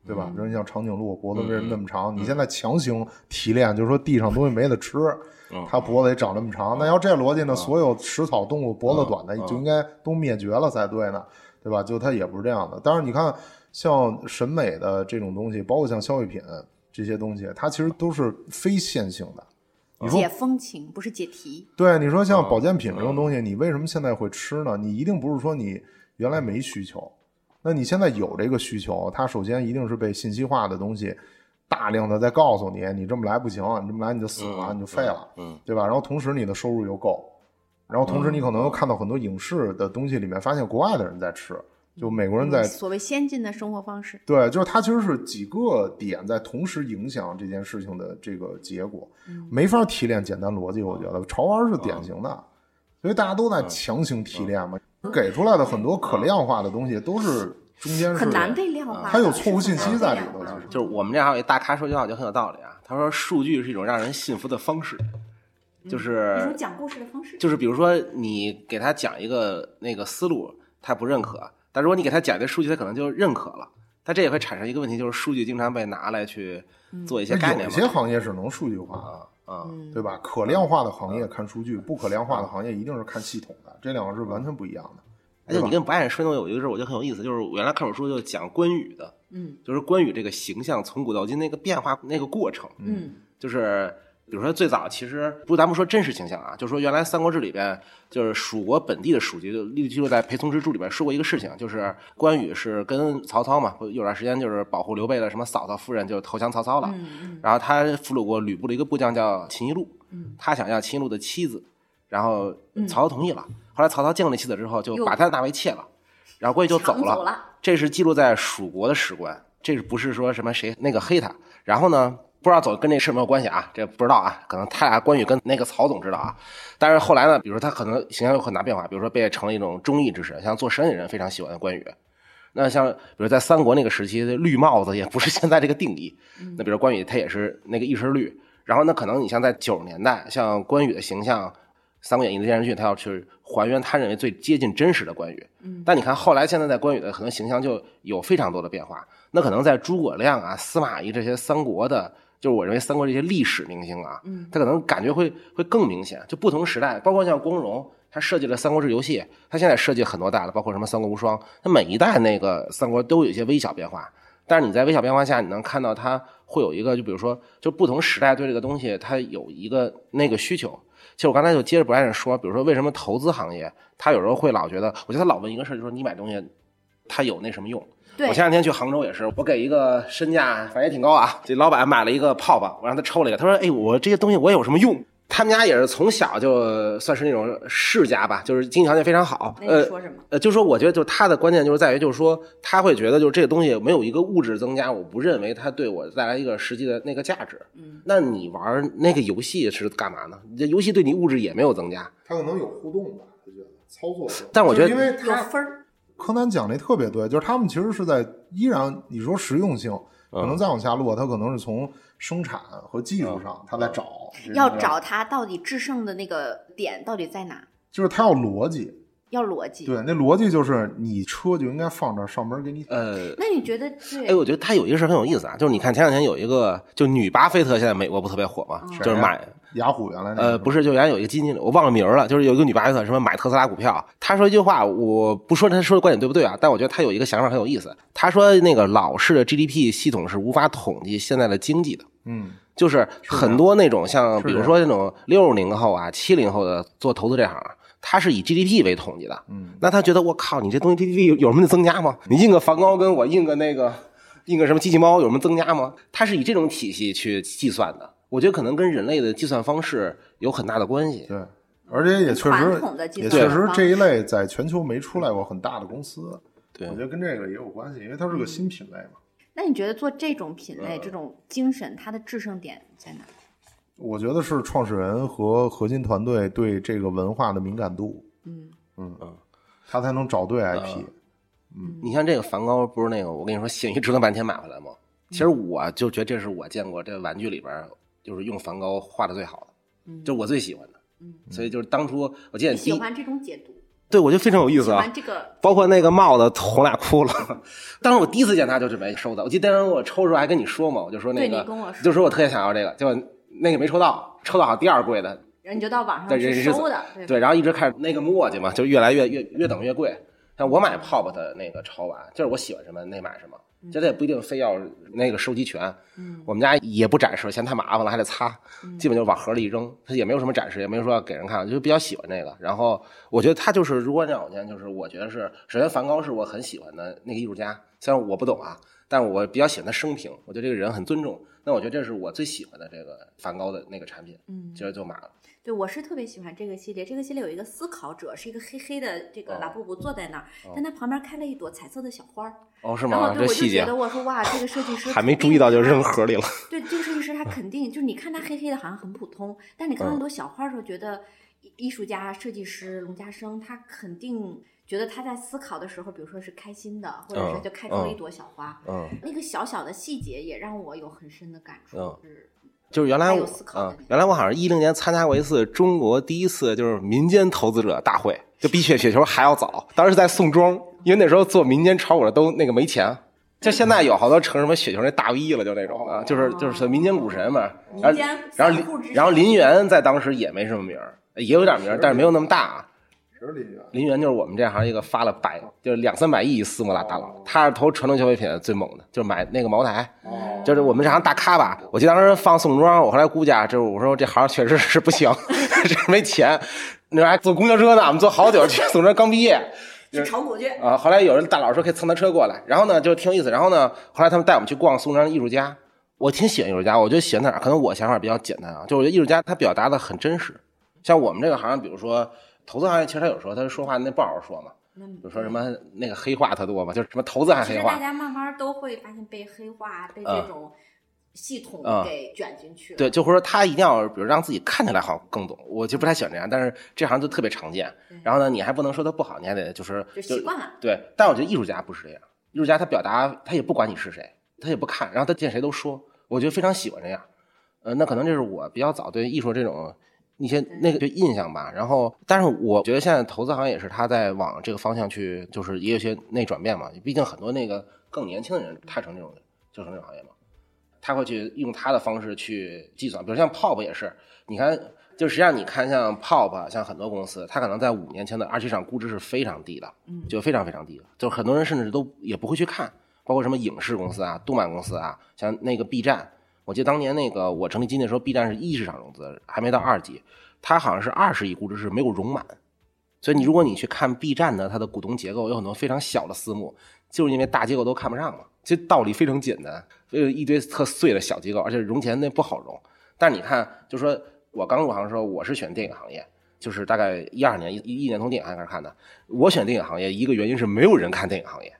对吧？比如像长颈鹿脖子为什么那么长？你现在强行提炼，就是说地上东西没得吃，它脖子也长那么长。那要这逻辑呢？所有食草动物脖子短的就应该都灭绝了才对呢，对吧？就它也不是这样的。但是你看。像审美的这种东西，包括像消费品这些东西，它其实都是非线性的。解风情不是解题。对，你说像保健品这种东西，你为什么现在会吃呢？你一定不是说你原来没需求，那你现在有这个需求，它首先一定是被信息化的东西大量的在告诉你，你这么来不行，你这么来你就死了，你就废了，嗯，对吧？然后同时你的收入又够，然后同时你可能又看到很多影视的东西里面，发现国外的人在吃。就美国人在所谓先进的生活方式，对，就是它其实是几个点在同时影响这件事情的这个结果，没法提炼简单逻辑。我觉得潮玩是典型的，所以大家都在强行提炼嘛，给出来的很多可量化的东西都是中间很难被量化，它有错误信息在里头。就是我们这还有一大咖说句话就很有道理啊，他说数据是一种让人信服的方式，就是一种讲故事的方式，就是比如说你给他讲一个那个思路，他不认可。但如果你给他讲这数据，他可能就认可了。但这也会产生一个问题，就是数据经常被拿来去做一些概念。有些行业是能数据化啊，啊，对吧？可量化的行业看数据，不可量化的行业一定是看系统的，这两个是完全不一样的。而且你跟不爱说东西有一个事，我觉得很有意思，就是我原来看本书就讲关羽的，嗯，就是关羽这个形象从古到今那个变化那个过程，嗯，就是。比如说，最早其实不，咱不说真实形象啊，就是说原来《三国志》里边，就是蜀国本地的蜀籍，就历历记录在《裴松之注》里边说过一个事情，就是关羽是跟曹操嘛，有段时间就是保护刘备的什么嫂嫂夫人就投降曹操了，然后他俘虏过吕布的一个部将叫秦一路，他想要秦一路的妻子，然后曹操同意了，后来曹操见了那妻子之后，就把他的大卫窃了，然后关羽就走了，这是记录在蜀国的史官，这是不是说什么谁那个黑他？然后呢？不知道走跟这事没有关系啊，这不知道啊，可能他俩关羽跟那个曹总知道啊。但是后来呢，比如说他可能形象有很大变化，比如说被成了一种忠义之士，像做生意人非常喜欢关羽。那像比如在三国那个时期，绿帽子也不是现在这个定义。那比如关羽他也是那个一身绿，然后那可能你像在九十年代，像关羽的形象，《三国演义》的电视剧他要去还原他认为最接近真实的关羽。但你看后来现在在关羽的可能形象就有非常多的变化。那可能在诸葛亮啊、司马懿这些三国的。就是我认为三国这些历史明星啊，他可能感觉会会更明显。就不同时代，包括像光荣，他设计了三国志游戏，他现在设计很多代了，包括什么三国无双，他每一代那个三国都有一些微小变化。但是你在微小变化下，你能看到它会有一个，就比如说，就不同时代对这个东西，它有一个那个需求。其实我刚才就接着不爱人说，比如说为什么投资行业，他有时候会老觉得，我觉得他老问一个事儿，就是说你买东西，它有那什么用？我前两天去杭州也是，我给一个身价反正也挺高啊，这老板买了一个泡泡，我让他抽了一个，他说：“哎，我这些东西我有什么用？”他们家也是从小就算是那种世家吧，就是经济条件非常好。呃，说什么？呃，就说我觉得，就他的关键就是在于，就是说他会觉得，就是这个东西没有一个物质增加，我不认为它对我带来一个实际的那个价值。嗯，那你玩那个游戏是干嘛呢？这游戏对你物质也没有增加。他可能有互动吧，他觉得操作。但我觉得因为他分儿。柯南讲那特别对，就是他们其实是在依然你说实用性，可能再往下落，他可能是从生产和技术上他在找，要找他到底制胜的那个点到底在哪，就是他要逻辑。要逻辑，对，那逻辑就是你车就应该放这上门给你。呃，那你觉得？哎，我觉得他有一个事很有意思啊，就是你看前两天有一个，就女巴菲特现在美国不特别火吗？就是买雅虎原来呃不是，就原来有一个基金经理，我忘了名了，就是有一个女巴菲特什么买特斯拉股票，她说一句话，我不说她说的观点对不对啊，但我觉得她有一个想法很有意思。她说那个老式的 GDP 系统是无法统计现在的经济的，嗯，就是很多那种像比如说那种六零后啊、七零后的做投资这行。他是以 GDP 为统计的，嗯，那他觉得我靠，你这东西 GDP 有有什么增加吗？你印个梵高跟我印个那个印个什么机器猫有什么增加吗？他是以这种体系去计算的，我觉得可能跟人类的计算方式有很大的关系。对，而且也确实也确实这一类在全球没出来过很大的公司。对，我觉得跟这个也有关系，因为它是个新品类嘛。那你觉得做这种品类这种精神，它的制胜点在哪？我觉得是创始人和核心团队对这个文化的敏感度，嗯嗯嗯，他才能找对 IP。嗯，你像这个梵高，不是那个我跟你说，咸鱼折腾半天买回来吗？其实我就觉得这是我见过这玩具里边，就是用梵高画的最好的，就我最喜欢的。嗯，所以就是当初我记得喜欢这种解读，对我觉得非常有意思啊。这个，包括那个帽子，我俩哭了。当时我第一次见他就准备收的，我记得当时我抽的时候还跟你说嘛，我就说那个，就说我特别想要这个，就。那个没抽到，抽到好第二贵的，然后你就到网上去收的，对，然后一直看那个墨迹嘛，就越来越越越等越贵。像我买 POP 的那个潮玩，就是我喜欢什么那买什么，这也不一定非要那个收集全。嗯，我们家也不展示，嫌太麻烦了，还得擦，基本就往盒里一扔，它也没有什么展示，也没有说要给人看，就比较喜欢这个。然后我觉得他就是，如果让我讲，就是我觉得是，首先梵高是我很喜欢的那个艺术家，虽然我不懂啊，但我比较喜欢他生平，我对这个人很尊重。那我觉得这是我最喜欢的这个梵高的那个产品，嗯，接着就买了。对，我是特别喜欢这个系列。这个系列有一个思考者，是一个黑黑的这个拉布布坐在那儿，但他旁边开了一朵彩色的小花儿。哦，是吗？这细节。我就觉得我说哇，这个设计师 还没注意到就扔盒里了。对，这个设计师他肯定就是你看他黑黑的，好像很普通，但你看到那朵小花的时候，觉得艺术家、设计师龙家生他肯定觉得他在思考的时候，比如说是开心的，或者是就开出了一朵小花。嗯。那个小小的细节也让我有很深的感触。嗯。是。就是原来我嗯，原来我好像一零年参加过一次中国第一次就是民间投资者大会，就比雪雪球还要早。当时在宋庄，因为那时候做民间炒股的都那个没钱，就现在有好多成什么雪球那大 V 了，就那种啊，就是就是民间股神嘛。然后然后然后林园在当时也没什么名儿，也有点名儿，但是没有那么大。林园，林园就是我们这行一个发了百，就是两三百亿私募大大佬，他是投传统消费品最猛的，就是买那个茅台，就是我们这行大咖吧。我记得当时放宋庄，我后来估价，就是我说这行确实是不行，这没钱。那还坐公交车呢，我们坐好久去宋庄，刚毕业 去炒股去啊。后来有人大佬说可以蹭他车过来，然后呢就挺有意思。然后呢，后来他们带我们去逛宋庄艺术家，我挺喜欢艺术家，我觉得喜欢哪儿？可能我想法比较简单啊，就是我觉得艺术家他表达的很真实。像我们这个行，比如说。投资行业其实他有时候他说话那不好好说嘛，比如说什么那个黑话他多嘛，就是什么投资还黑话。大家慢慢都会发现被黑化、被这种系统给卷进去。对，就或者说他一定要比如让自己看起来好像更懂，我就不太喜欢这样。但是这行就特别常见。然后呢，你还不能说他不好，你还得就是就习惯了。对，但我觉得艺术家不是这样，艺术家他表达他也不管你是谁，他也不看，然后他见谁都说，我觉得非常喜欢这样。呃，那可能这是我比较早对艺术这种。一些那个就印象吧，然后，但是我觉得现在投资行业也是他在往这个方向去，就是也有些内转变嘛。毕竟很多那个更年轻的人，他成这种就成这种行业嘛，他会去用他的方式去计算。比如像 POP 也是，你看，就实际上你看像 POP，像很多公司，它可能在五年前的二级市场估值是非常低的，就非常非常低的，就很多人甚至都也不会去看，包括什么影视公司啊、动漫公司啊，像那个 B 站。我记得当年那个我成立基金的时候，B 站是一市场融资，还没到二级，它好像是二十亿估值是没有融满，所以你如果你去看 B 站的它的股东结构，有很多非常小的私募，就是因为大机构都看不上嘛。其实道理非常简单，有一堆特碎的小机构，而且融钱那不好融。但是你看，就是说我刚入行的时候，我是选电影行业，就是大概一二年一一年从电影行业开始看的。我选电影行业一个原因是没有人看电影行业，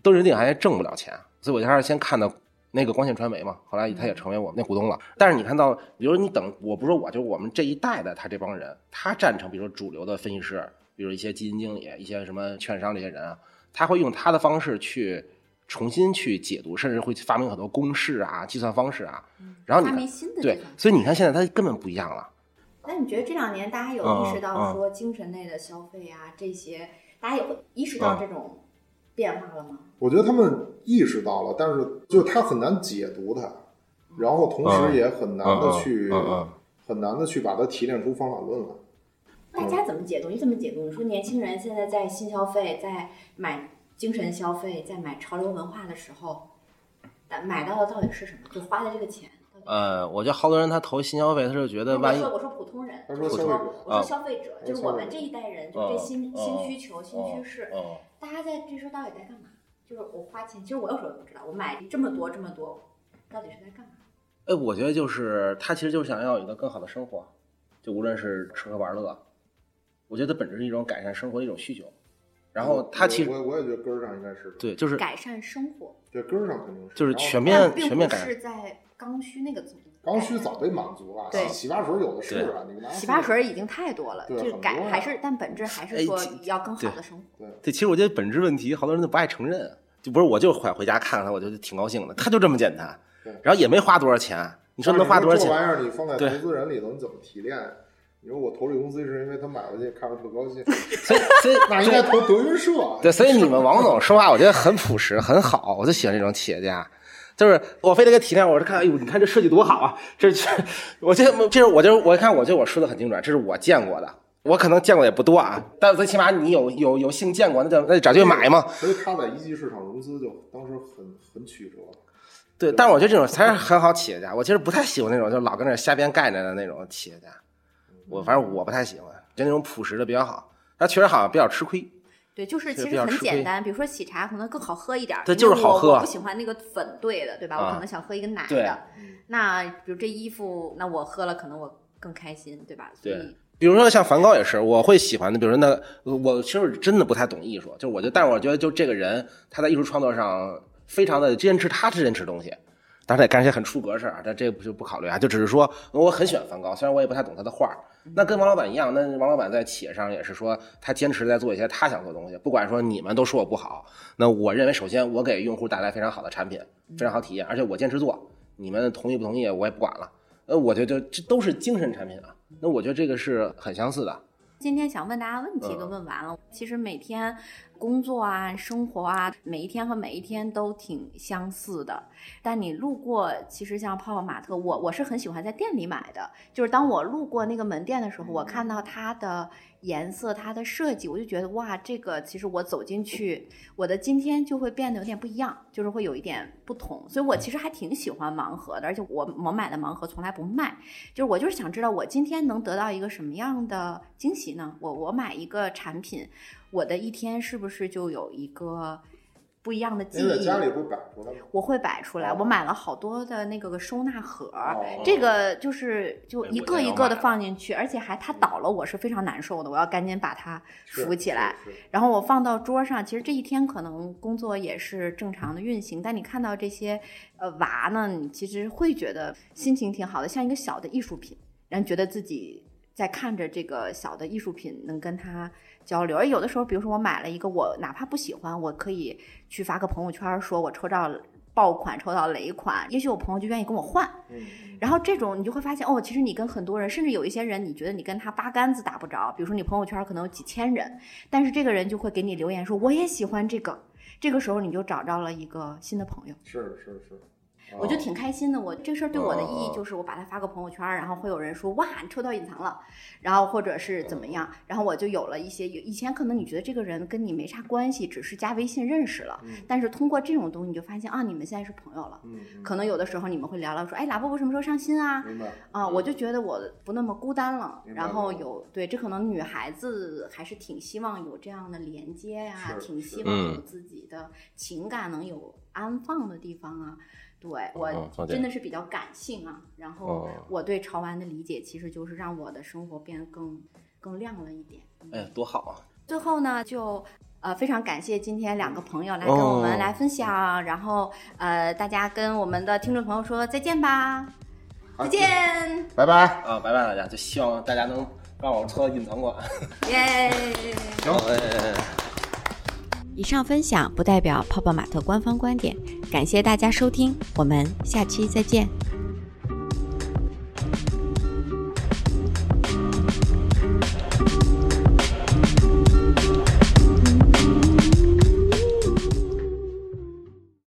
都是电影行业挣不了钱，所以我还是先看的。那个光线传媒嘛，后来他也成为我们那股东了。但是你看到，比如你等，我不说我，就我们这一代的他这帮人，他站成，比如说主流的分析师，比如一些基金经理、一些什么券商这些人啊，他会用他的方式去重新去解读，甚至会发明很多公式啊、计算方式啊。然后你对，所以你看现在他根本不一样了。那你觉得这两年大家有意识到说精神类的消费啊这些，大家有意识到这种？变化了吗？我觉得他们意识到了，但是就他很难解读它，然后同时也很难的去很难的去把它提炼出方法论来。大家怎么解读？你怎么解读？你说年轻人现在在新消费，在买精神消费，在买潮流文化的时候，买到的到底是什么？就花的这个钱。呃，我觉得好多人他投新消费，他是觉得万一我说普通人，我说我说消费者，就是我们这一代人，就这新新需求、新趋势。大家在这时候到底在干嘛？就是我花钱，其实我有时候也不知道，我买这么多这么多，到底是在干嘛？哎，我觉得就是他其实就是想要一个更好的生活，就无论是吃喝玩乐，我觉得本质是一种改善生活的一种需求。然后他其实我我也觉得根儿上应该是对，就是改善生活。对，根儿上肯定是就是全面全面改善。是在刚需那个层刚需早被满足了，对，洗发水有的是啊，你洗发水已经太多了，就改还是，但本质还是说要更好的生活。对，其实我觉得本质问题，好多人都不爱承认，就不是我就回回家看看他，我就挺高兴的，他就这么简单，然后也没花多少钱，你说能花多少钱？这玩意儿你放在投资人里头，你怎么提炼？你说我投这公司是因为他买回去看着特高兴，所以 所以那应该投德云社。对，所以你们王总说话，我觉得很朴实，很好，我就喜欢这种企业家。就是我非得给体谅，我是看，哎呦，你看这设计多好啊！这这，我这这是我就我一看，我觉得我说的很精准，这是我见过的，我可能见过也不多啊，但最起码你有有有幸见过，那就那就找机会买嘛。所以他在一级市场融资就当时很很曲折。对，但是我觉得这种才是很好企业家。我其实不太喜欢那种就老跟那瞎编概念的那种企业家，我反正我不太喜欢，就那种朴实的比较好。他确实好像比较吃亏。对，就是其实很简单，比如说喜茶可能更好喝一点，对，就是好喝。我不喜欢那个粉兑的，对吧？我可能想喝一个奶的。那比如这衣服，那我喝了可能我更开心，对吧？对。比如说像梵高也是，我会喜欢的。比如说那我其实真的不太懂艺术，就我就但是我觉得就这个人他在艺术创作上非常的坚持，他坚持东西，当然也干一些很出格事儿，但这不就不考虑啊，就只是说我很喜欢梵高，虽然我也不太懂他的画。那跟王老板一样，那王老板在企业上也是说他坚持在做一些他想做的东西，不管说你们都说我不好，那我认为首先我给用户带来非常好的产品，非常好体验，而且我坚持做，你们同意不同意我也不管了。呃，我觉得这都是精神产品啊。那我觉得这个是很相似的。今天想问大家问题都问完了，其实每天工作啊、生活啊，每一天和每一天都挺相似的。但你路过，其实像泡泡玛特，我我是很喜欢在店里买的。就是当我路过那个门店的时候，我看到它的。颜色它的设计，我就觉得哇，这个其实我走进去，我的今天就会变得有点不一样，就是会有一点不同。所以我其实还挺喜欢盲盒的，而且我我买的盲盒从来不卖，就是我就是想知道我今天能得到一个什么样的惊喜呢？我我买一个产品，我的一天是不是就有一个？不一样的记忆。家里会摆出来我会摆出来。我买了好多的那个个收纳盒，这个就是就一个一个的放进去，而且还它倒了，我是非常难受的。我要赶紧把它扶起来，然后我放到桌上。其实这一天可能工作也是正常的运行，但你看到这些呃娃呢，你其实会觉得心情挺好的，像一个小的艺术品，然后觉得自己在看着这个小的艺术品，能跟他。交流，而有的时候，比如说我买了一个，我哪怕不喜欢，我可以去发个朋友圈，说我抽到爆款，抽到雷款，也许我朋友就愿意跟我换。然后这种你就会发现，哦，其实你跟很多人，甚至有一些人，你觉得你跟他八竿子打不着，比如说你朋友圈可能有几千人，但是这个人就会给你留言说我也喜欢这个，这个时候你就找到了一个新的朋友。是是是。我就挺开心的，我这事儿对我的意义就是我把它发个朋友圈，然后会有人说哇你抽到隐藏了，然后或者是怎么样，然后我就有了一些以前可能你觉得这个人跟你没啥关系，只是加微信认识了，但是通过这种东西你就发现啊你们现在是朋友了，可能有的时候你们会聊聊说哎喇叭我什么时候上新啊？啊我就觉得我不那么孤单了，然后有对这可能女孩子还是挺希望有这样的连接呀，挺希望有自己的情感能有安放的地方啊。对我真的是比较感性啊，然后我对潮玩的理解其实就是让我的生活变得更更亮了一点。哎，多好啊！最后呢，就呃非常感谢今天两个朋友来跟我们来分享，然后呃大家跟我们的听众朋友说再见吧，再见，拜拜啊，拜拜大家，就希望大家能让我抽到隐藏款。耶，行。以上分享不代表泡泡玛特官方观点，感谢大家收听，我们下期再见。